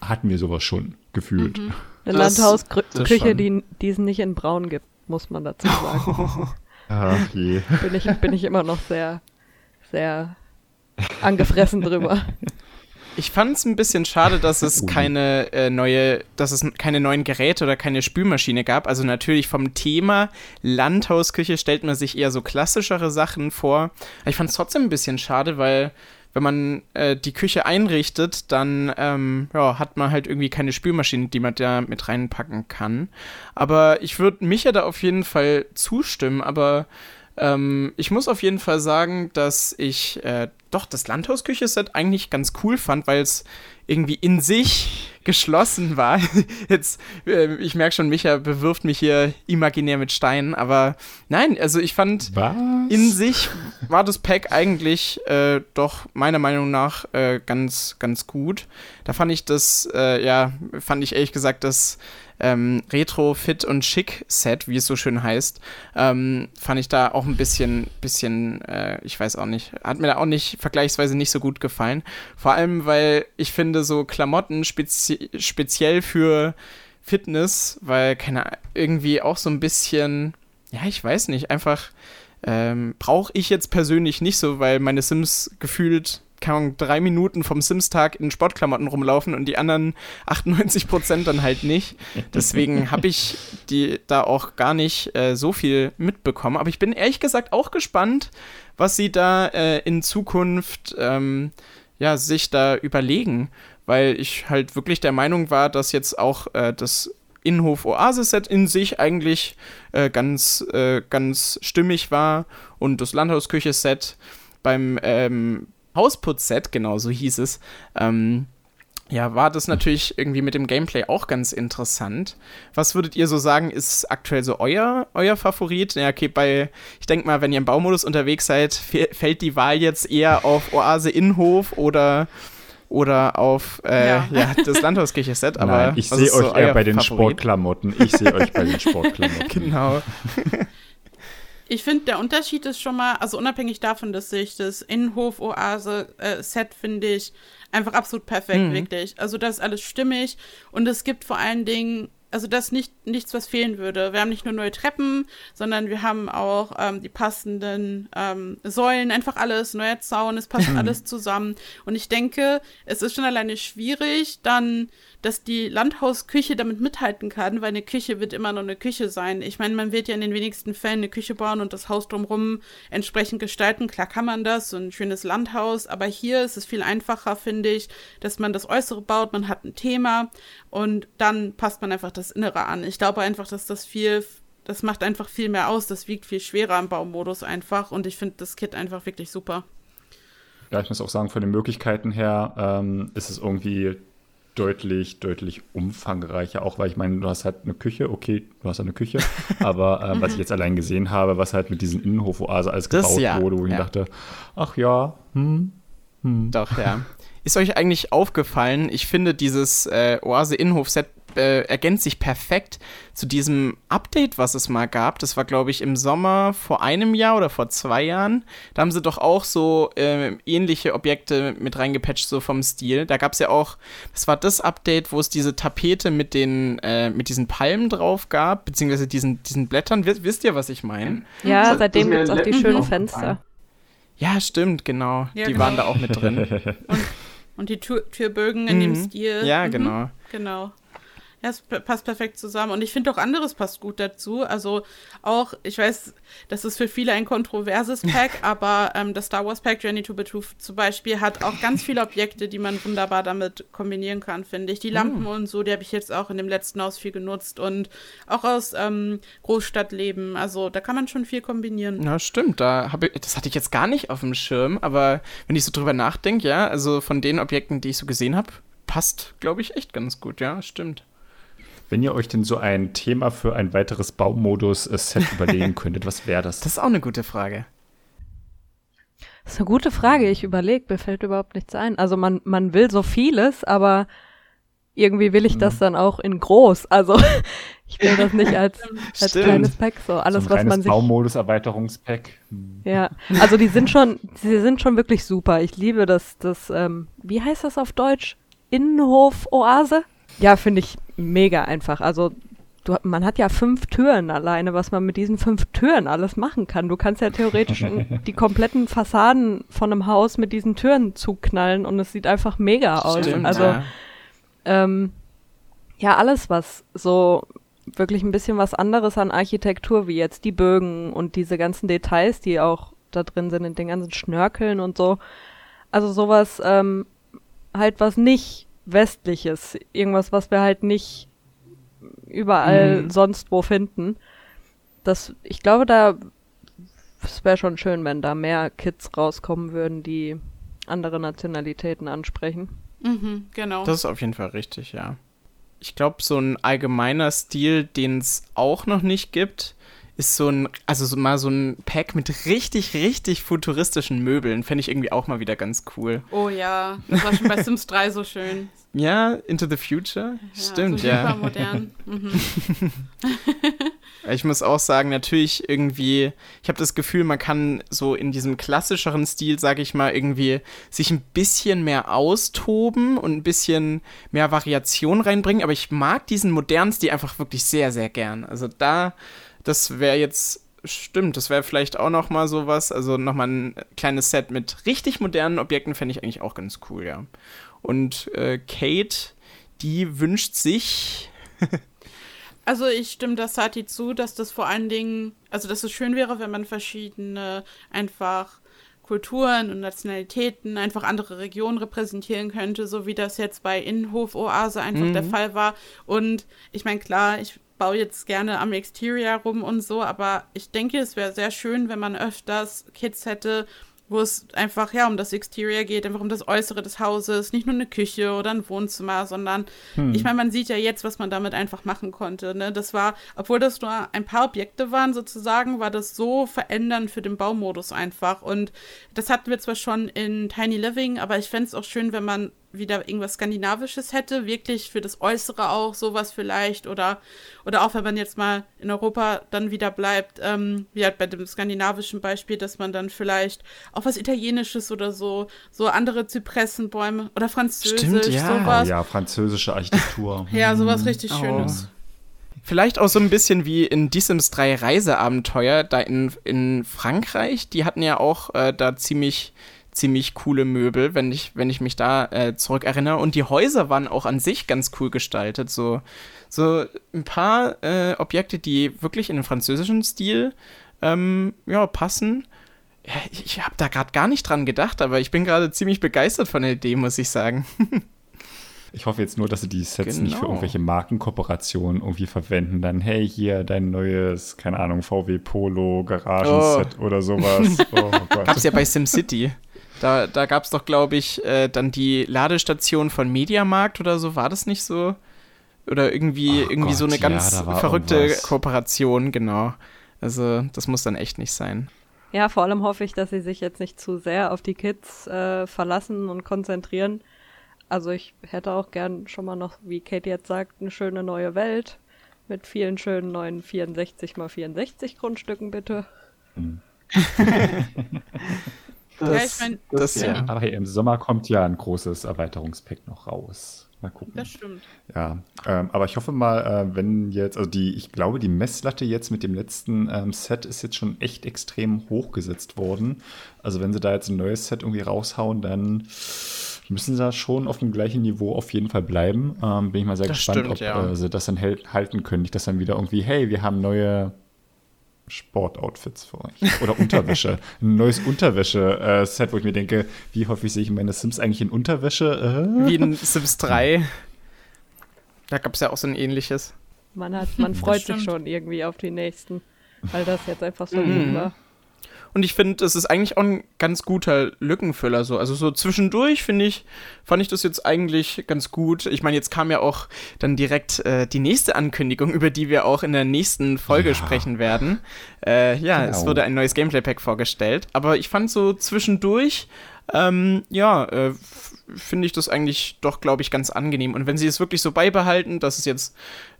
Speaker 2: hatten wir sowas schon gefühlt. Mhm.
Speaker 4: Eine Landhausküche, die, die es nicht in Braun gibt, muss man dazu sagen.
Speaker 2: Ach je.
Speaker 4: Bin ich, bin ich immer noch sehr, sehr angefressen drüber.
Speaker 1: Ich fand es ein bisschen schade, dass es keine äh, neue, dass es keine neuen Geräte oder keine Spülmaschine gab. Also natürlich vom Thema Landhausküche stellt man sich eher so klassischere Sachen vor. Aber ich fand es trotzdem ein bisschen schade, weil wenn man äh, die Küche einrichtet, dann ähm, ja, hat man halt irgendwie keine Spülmaschine, die man da mit reinpacken kann. Aber ich würde mich ja da auf jeden Fall zustimmen, aber ähm, ich muss auf jeden Fall sagen, dass ich äh, doch das Landhausküche-Set eigentlich ganz cool fand, weil es irgendwie in sich geschlossen war. Jetzt, äh, ich merke schon, Micha bewirft mich hier imaginär mit Steinen, aber nein, also ich fand, Was? in sich war das Pack eigentlich äh, doch meiner Meinung nach äh, ganz, ganz gut. Da fand ich das, äh, ja, fand ich ehrlich gesagt das ähm, Retro, Fit und Schick Set, wie es so schön heißt, ähm, fand ich da auch ein bisschen, bisschen, äh, ich weiß auch nicht, hat mir da auch nicht vergleichsweise nicht so gut gefallen. Vor allem, weil ich finde, so Klamotten spezi speziell für Fitness, weil keine irgendwie auch so ein bisschen, ja, ich weiß nicht, einfach ähm, brauche ich jetzt persönlich nicht so, weil meine Sims gefühlt kann drei Minuten vom Sims-Tag in Sportklamotten rumlaufen und die anderen 98 Prozent dann halt nicht. Deswegen habe ich die da auch gar nicht äh, so viel mitbekommen. Aber ich bin ehrlich gesagt auch gespannt, was sie da äh, in Zukunft ähm, ja, sich da überlegen. Weil ich halt wirklich der Meinung war, dass jetzt auch äh, das Innenhof Oasis-Set in sich eigentlich äh, ganz, äh, ganz stimmig war und das Landhausküche-Set beim ähm, Hausputz-Set, genau so hieß es, ähm, ja, war das natürlich irgendwie mit dem Gameplay auch ganz interessant. Was würdet ihr so sagen, ist aktuell so euer, euer Favorit? Ja, okay, bei, ich denke mal, wenn ihr im Baumodus unterwegs seid, fällt die Wahl jetzt eher auf Oase Innenhof oder, oder auf äh, ja. ja. das Landhauskirche-Set. Aber
Speaker 2: Nein, ich sehe euch so eher bei den Favorit? Sportklamotten. Ich sehe euch bei den Sportklamotten.
Speaker 1: genau.
Speaker 3: Ich finde, der Unterschied ist schon mal, also unabhängig davon, dass sich das Innenhof-Oase-Set, äh, finde ich, einfach absolut perfekt, mhm. wirklich. Also das ist alles stimmig und es gibt vor allen Dingen also das ist nicht, nichts, was fehlen würde. Wir haben nicht nur neue Treppen, sondern wir haben auch ähm, die passenden ähm, Säulen, einfach alles, neuer Zaun, es passt alles zusammen. Und ich denke, es ist schon alleine schwierig, dann dass die Landhausküche damit mithalten kann, weil eine Küche wird immer nur eine Küche sein. Ich meine, man wird ja in den wenigsten Fällen eine Küche bauen und das Haus drumherum entsprechend gestalten. Klar kann man das, so ein schönes Landhaus, aber hier ist es viel einfacher, finde ich, dass man das Äußere baut, man hat ein Thema und dann passt man einfach das Innere an. Ich glaube einfach, dass das viel das macht einfach viel mehr aus, das wiegt viel schwerer im Baumodus einfach und ich finde das Kit einfach wirklich super.
Speaker 2: Ja, ich muss auch sagen, von den Möglichkeiten her ähm, ist es irgendwie deutlich, deutlich umfangreicher, auch weil ich meine, du hast halt eine Küche, okay, du hast eine Küche, aber äh, was ich jetzt allein gesehen habe, was halt mit diesen Innenhofoase alles das, gebaut ja, wurde, wo ich ja. dachte, ach ja, hm,
Speaker 1: hm. Doch, ja. Ist euch eigentlich aufgefallen, ich finde dieses äh, Oase-Innenhof-Set äh, ergänzt sich perfekt zu diesem Update, was es mal gab. Das war, glaube ich, im Sommer vor einem Jahr oder vor zwei Jahren. Da haben sie doch auch so äh, ähnliche Objekte mit reingepatcht, so vom Stil. Da gab es ja auch, das war das Update, wo es diese Tapete mit den, äh, mit diesen Palmen drauf gab, beziehungsweise diesen, diesen Blättern. Wisst, wisst ihr, was ich meine?
Speaker 4: Ja, so, seitdem gibt es auch die schönen Fenster.
Speaker 1: Ja, stimmt, genau. Ja, die genau. waren da auch mit drin.
Speaker 3: Und, und die Tür Türbögen in mhm. dem Stil.
Speaker 1: Ja, mhm. genau.
Speaker 3: Genau. Ja, es passt perfekt zusammen. Und ich finde auch anderes passt gut dazu. Also auch, ich weiß, das ist für viele ein kontroverses Pack, aber ähm, das Star Wars Pack Journey to Batuff zum Beispiel hat auch ganz viele Objekte, die man wunderbar damit kombinieren kann, finde ich. Die hm. Lampen mm. und so, die habe ich jetzt auch in dem letzten Haus viel genutzt und auch aus ähm, Großstadtleben. Also da kann man schon viel kombinieren.
Speaker 1: Ja, stimmt. Da ich, das hatte ich jetzt gar nicht auf dem Schirm, aber wenn ich so drüber nachdenke, ja, also von den Objekten, die ich so gesehen habe, passt, glaube ich, echt ganz gut. Ja, stimmt.
Speaker 2: Wenn ihr euch denn so ein Thema für ein weiteres Baumodus-Set überlegen könntet, was wäre das?
Speaker 1: Das ist auch eine gute Frage.
Speaker 4: Das ist eine gute Frage. Ich überlege, mir fällt überhaupt nichts ein. Also man, man will so vieles, aber irgendwie will ich das mhm. dann auch in groß. Also ich will das nicht als, als kleines Pack, so alles, so was man sich.
Speaker 2: Baumodus-Erweiterungspack.
Speaker 4: Hm. Ja, also die sind schon, sie sind schon wirklich super. Ich liebe das, das, ähm, wie heißt das auf Deutsch? Innenhof-Oase? Ja, finde ich mega einfach. Also du, man hat ja fünf Türen alleine, was man mit diesen fünf Türen alles machen kann. Du kannst ja theoretisch die kompletten Fassaden von einem Haus mit diesen Türen zuknallen und es sieht einfach mega aus. Stimmt, also ja. Ähm, ja, alles, was so wirklich ein bisschen was anderes an Architektur, wie jetzt die Bögen und diese ganzen Details, die auch da drin sind, in den ganzen Schnörkeln und so. Also sowas, ähm, halt was nicht Westliches. Irgendwas, was wir halt nicht überall mhm. sonst wo finden. Das, ich glaube, da es wäre schon schön, wenn da mehr Kids rauskommen würden, die andere Nationalitäten ansprechen.
Speaker 3: Mhm, genau.
Speaker 1: Das ist auf jeden Fall richtig, ja. Ich glaube, so ein allgemeiner Stil, den es auch noch nicht gibt, ist so ein, also so mal so ein Pack mit richtig, richtig futuristischen Möbeln. Fände ich irgendwie auch mal wieder ganz cool.
Speaker 3: Oh ja, das war schon bei Sims 3 so schön.
Speaker 1: Ja, Into the Future. Stimmt,
Speaker 3: so
Speaker 1: ja.
Speaker 3: Super modern. Mhm.
Speaker 1: Ich muss auch sagen, natürlich irgendwie, ich habe das Gefühl, man kann so in diesem klassischeren Stil, sage ich mal, irgendwie sich ein bisschen mehr austoben und ein bisschen mehr Variation reinbringen. Aber ich mag diesen modernen Stil einfach wirklich sehr, sehr gern. Also da, das wäre jetzt Stimmt, das wäre vielleicht auch noch mal sowas, also noch mal ein kleines Set mit richtig modernen Objekten fände ich eigentlich auch ganz cool, ja. Und äh, Kate, die wünscht sich
Speaker 3: Also ich stimme das Sati zu, dass das vor allen Dingen, also dass es schön wäre, wenn man verschiedene einfach Kulturen und Nationalitäten, einfach andere Regionen repräsentieren könnte, so wie das jetzt bei Innenhof Oase einfach der Fall war. Und ich meine, klar, ich baue jetzt gerne am Exterior rum und so, aber ich denke, es wäre sehr schön, wenn man öfters Kids hätte, wo es einfach ja um das Exterior geht, einfach um das Äußere des Hauses, nicht nur eine Küche oder ein Wohnzimmer, sondern ich meine, man sieht ja jetzt, was man damit einfach machen konnte. Ne? Das war, obwohl das nur ein paar Objekte waren sozusagen, war das so verändernd für den Baumodus einfach. Und das hatten wir zwar schon in Tiny Living, aber ich fände es auch schön, wenn man wieder irgendwas Skandinavisches hätte, wirklich für das Äußere auch sowas vielleicht oder oder auch wenn man jetzt mal in Europa dann wieder bleibt, ähm, wie halt bei dem skandinavischen Beispiel, dass man dann vielleicht auch was Italienisches oder so, so andere Zypressenbäume oder Französisch,
Speaker 1: Stimmt, ja.
Speaker 2: Oh,
Speaker 3: sowas.
Speaker 2: ja, französische Architektur.
Speaker 3: Ja, sowas richtig
Speaker 1: Oh.
Speaker 3: Schönes.
Speaker 1: Vielleicht auch so ein bisschen wie in Die Sims 3 Reiseabenteuer, da in, in Frankreich. Die hatten ja auch äh, da ziemlich, ziemlich coole Möbel, wenn ich, wenn ich mich da äh, zurückerinnere. Und die Häuser waren auch an sich ganz cool gestaltet. So, so ein paar äh, Objekte, die wirklich in den französischen Stil ähm, ja, passen. Ich ich habe da gerade gar nicht dran gedacht, aber ich bin gerade ziemlich begeistert von der Idee, muss ich sagen.
Speaker 2: Ich hoffe jetzt nur, dass sie die Sets nicht für
Speaker 1: Genau.
Speaker 2: irgendwelche Markenkooperationen irgendwie verwenden. Dann, hey, hier dein neues, keine Ahnung, VW Polo Garagenset oder sowas. Oh.
Speaker 1: Gab's ja bei SimCity. Da, da gab es doch, glaube ich, äh, dann die Ladestation von Mediamarkt oder so. War das nicht so? Oder irgendwie,
Speaker 2: Oh
Speaker 1: irgendwie so
Speaker 2: Gott,
Speaker 1: eine ganz
Speaker 2: ja,
Speaker 1: verrückte
Speaker 2: irgendwas.
Speaker 1: Kooperation, genau. Also, das muss dann echt nicht sein.
Speaker 4: Ja, vor allem hoffe ich, dass sie sich jetzt nicht zu sehr auf die Kids äh, verlassen und konzentrieren. Also ich hätte auch gern schon mal noch, wie Kate jetzt sagt, eine schöne neue Welt mit vielen schönen neuen 64 mal 64 Grundstücken, bitte.
Speaker 3: Ja, ich mein-
Speaker 1: das ja.
Speaker 2: Aber hey, im Sommer kommt ja ein großes Erweiterungspack noch raus. Mal gucken.
Speaker 3: Das stimmt.
Speaker 2: Ja, ähm, aber ich hoffe mal, äh, wenn jetzt, also die, ich glaube, die Messlatte jetzt mit dem letzten ähm, Set ist jetzt schon echt extrem hochgesetzt worden. Also wenn sie da jetzt ein neues Set irgendwie raushauen, dann müssen sie da schon auf dem gleichen Niveau auf jeden Fall bleiben. Ähm, bin ich mal sehr
Speaker 1: Das
Speaker 2: gespannt,
Speaker 1: stimmt,
Speaker 2: ob
Speaker 1: ja.
Speaker 2: äh, sie das dann halten können. Nicht, dass dann wieder irgendwie, hey, wir haben neue Sportoutfits für euch. Oder Unterwäsche. Ein neues Unterwäsche-Set, wo ich mir denke, wie häufig sehe ich meine Sims eigentlich in Unterwäsche? Äh?
Speaker 1: Wie in Sims 3. Da gab es ja auch so ein ähnliches.
Speaker 4: Man hat, man freut sich schon irgendwie auf die nächsten, weil das jetzt einfach so
Speaker 1: Mhm.
Speaker 4: gut war.
Speaker 1: Und ich finde, das ist eigentlich auch ein ganz guter Lückenfüller so. Also so zwischendurch finde ich, fand ich das jetzt eigentlich ganz gut. Ich meine, jetzt kam ja auch dann direkt äh, die nächste Ankündigung, über die wir auch in der nächsten Folge
Speaker 2: Ja.
Speaker 1: sprechen werden. Äh, ja,
Speaker 2: Genau.
Speaker 1: es wurde ein neues Gameplay-Pack vorgestellt. Aber ich fand so zwischendurch, ähm, ja, äh, finde ich das eigentlich doch, glaube ich, ganz angenehm. Und wenn sie es wirklich so beibehalten, dass es jetzt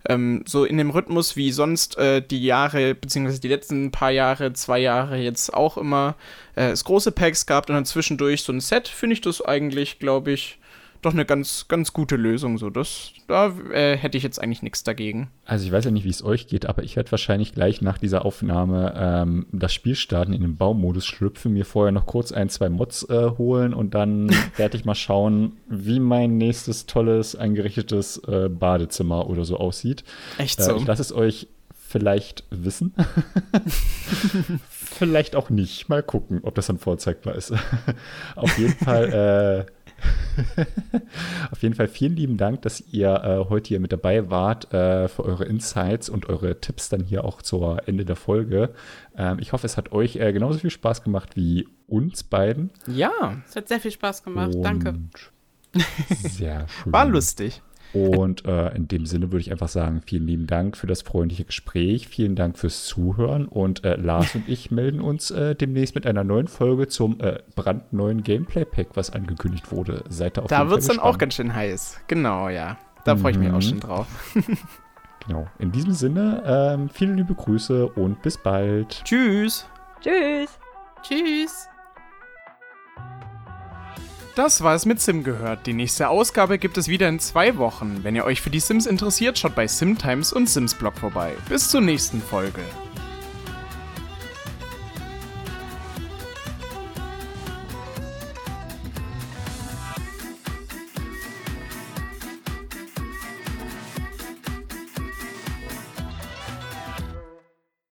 Speaker 1: ähm, so in dem Rhythmus wie sonst äh, die Jahre, beziehungsweise die letzten paar Jahre, zwei Jahre jetzt auch immer äh, es große Packs gab und dann zwischendurch so ein Set, finde ich das eigentlich, glaube ich, doch eine ganz, ganz gute Lösung. So, das, da äh, hätte ich jetzt eigentlich nichts dagegen.
Speaker 2: Also ich weiß ja nicht, wie es euch geht, aber ich werde wahrscheinlich gleich nach dieser Aufnahme ähm, das Spiel starten, in den Baumodus schlüpfen, mir vorher noch kurz ein, zwei Mods äh, holen und dann werde ich mal schauen, wie mein nächstes tolles eingerichtetes äh, Badezimmer oder so aussieht.
Speaker 1: Echt
Speaker 2: Äh,
Speaker 1: so.
Speaker 2: ich lasse es euch vielleicht wissen. vielleicht auch nicht. Mal gucken, ob das dann vorzeigbar ist. Auf jeden Fall, äh, auf jeden Fall vielen lieben Dank, dass ihr äh, heute hier mit dabei wart äh, für eure Insights und eure Tipps dann hier auch zur Ende der Folge. Ähm, ich hoffe, es hat euch äh, genauso viel Spaß gemacht wie uns beiden.
Speaker 1: ja,
Speaker 3: Es hat sehr viel Spaß gemacht.
Speaker 2: Und
Speaker 3: Danke.
Speaker 2: Sehr schön.
Speaker 1: war lustig.
Speaker 2: Und äh, in dem Sinne würde ich einfach sagen, vielen lieben Dank für das freundliche Gespräch, vielen Dank fürs Zuhören und äh, Lars und ich melden uns äh, demnächst mit einer neuen Folge zum äh, brandneuen Gameplay-Pack, was angekündigt wurde. Seid
Speaker 1: da auf Da wird es dann auch ganz schön heiß. Genau, ja. Da freue ich mich auch mhm. schon drauf.
Speaker 2: genau. In diesem Sinne, ähm, viele liebe Grüße und bis bald.
Speaker 1: Tschüss.
Speaker 4: Tschüss.
Speaker 3: Tschüss.
Speaker 1: Das war es mit Sim gehört. Die nächste Ausgabe gibt es wieder in zwei Wochen. Wenn ihr euch für die Sims interessiert, schaut bei SimTimes und Sims Blog vorbei. Bis zur nächsten Folge.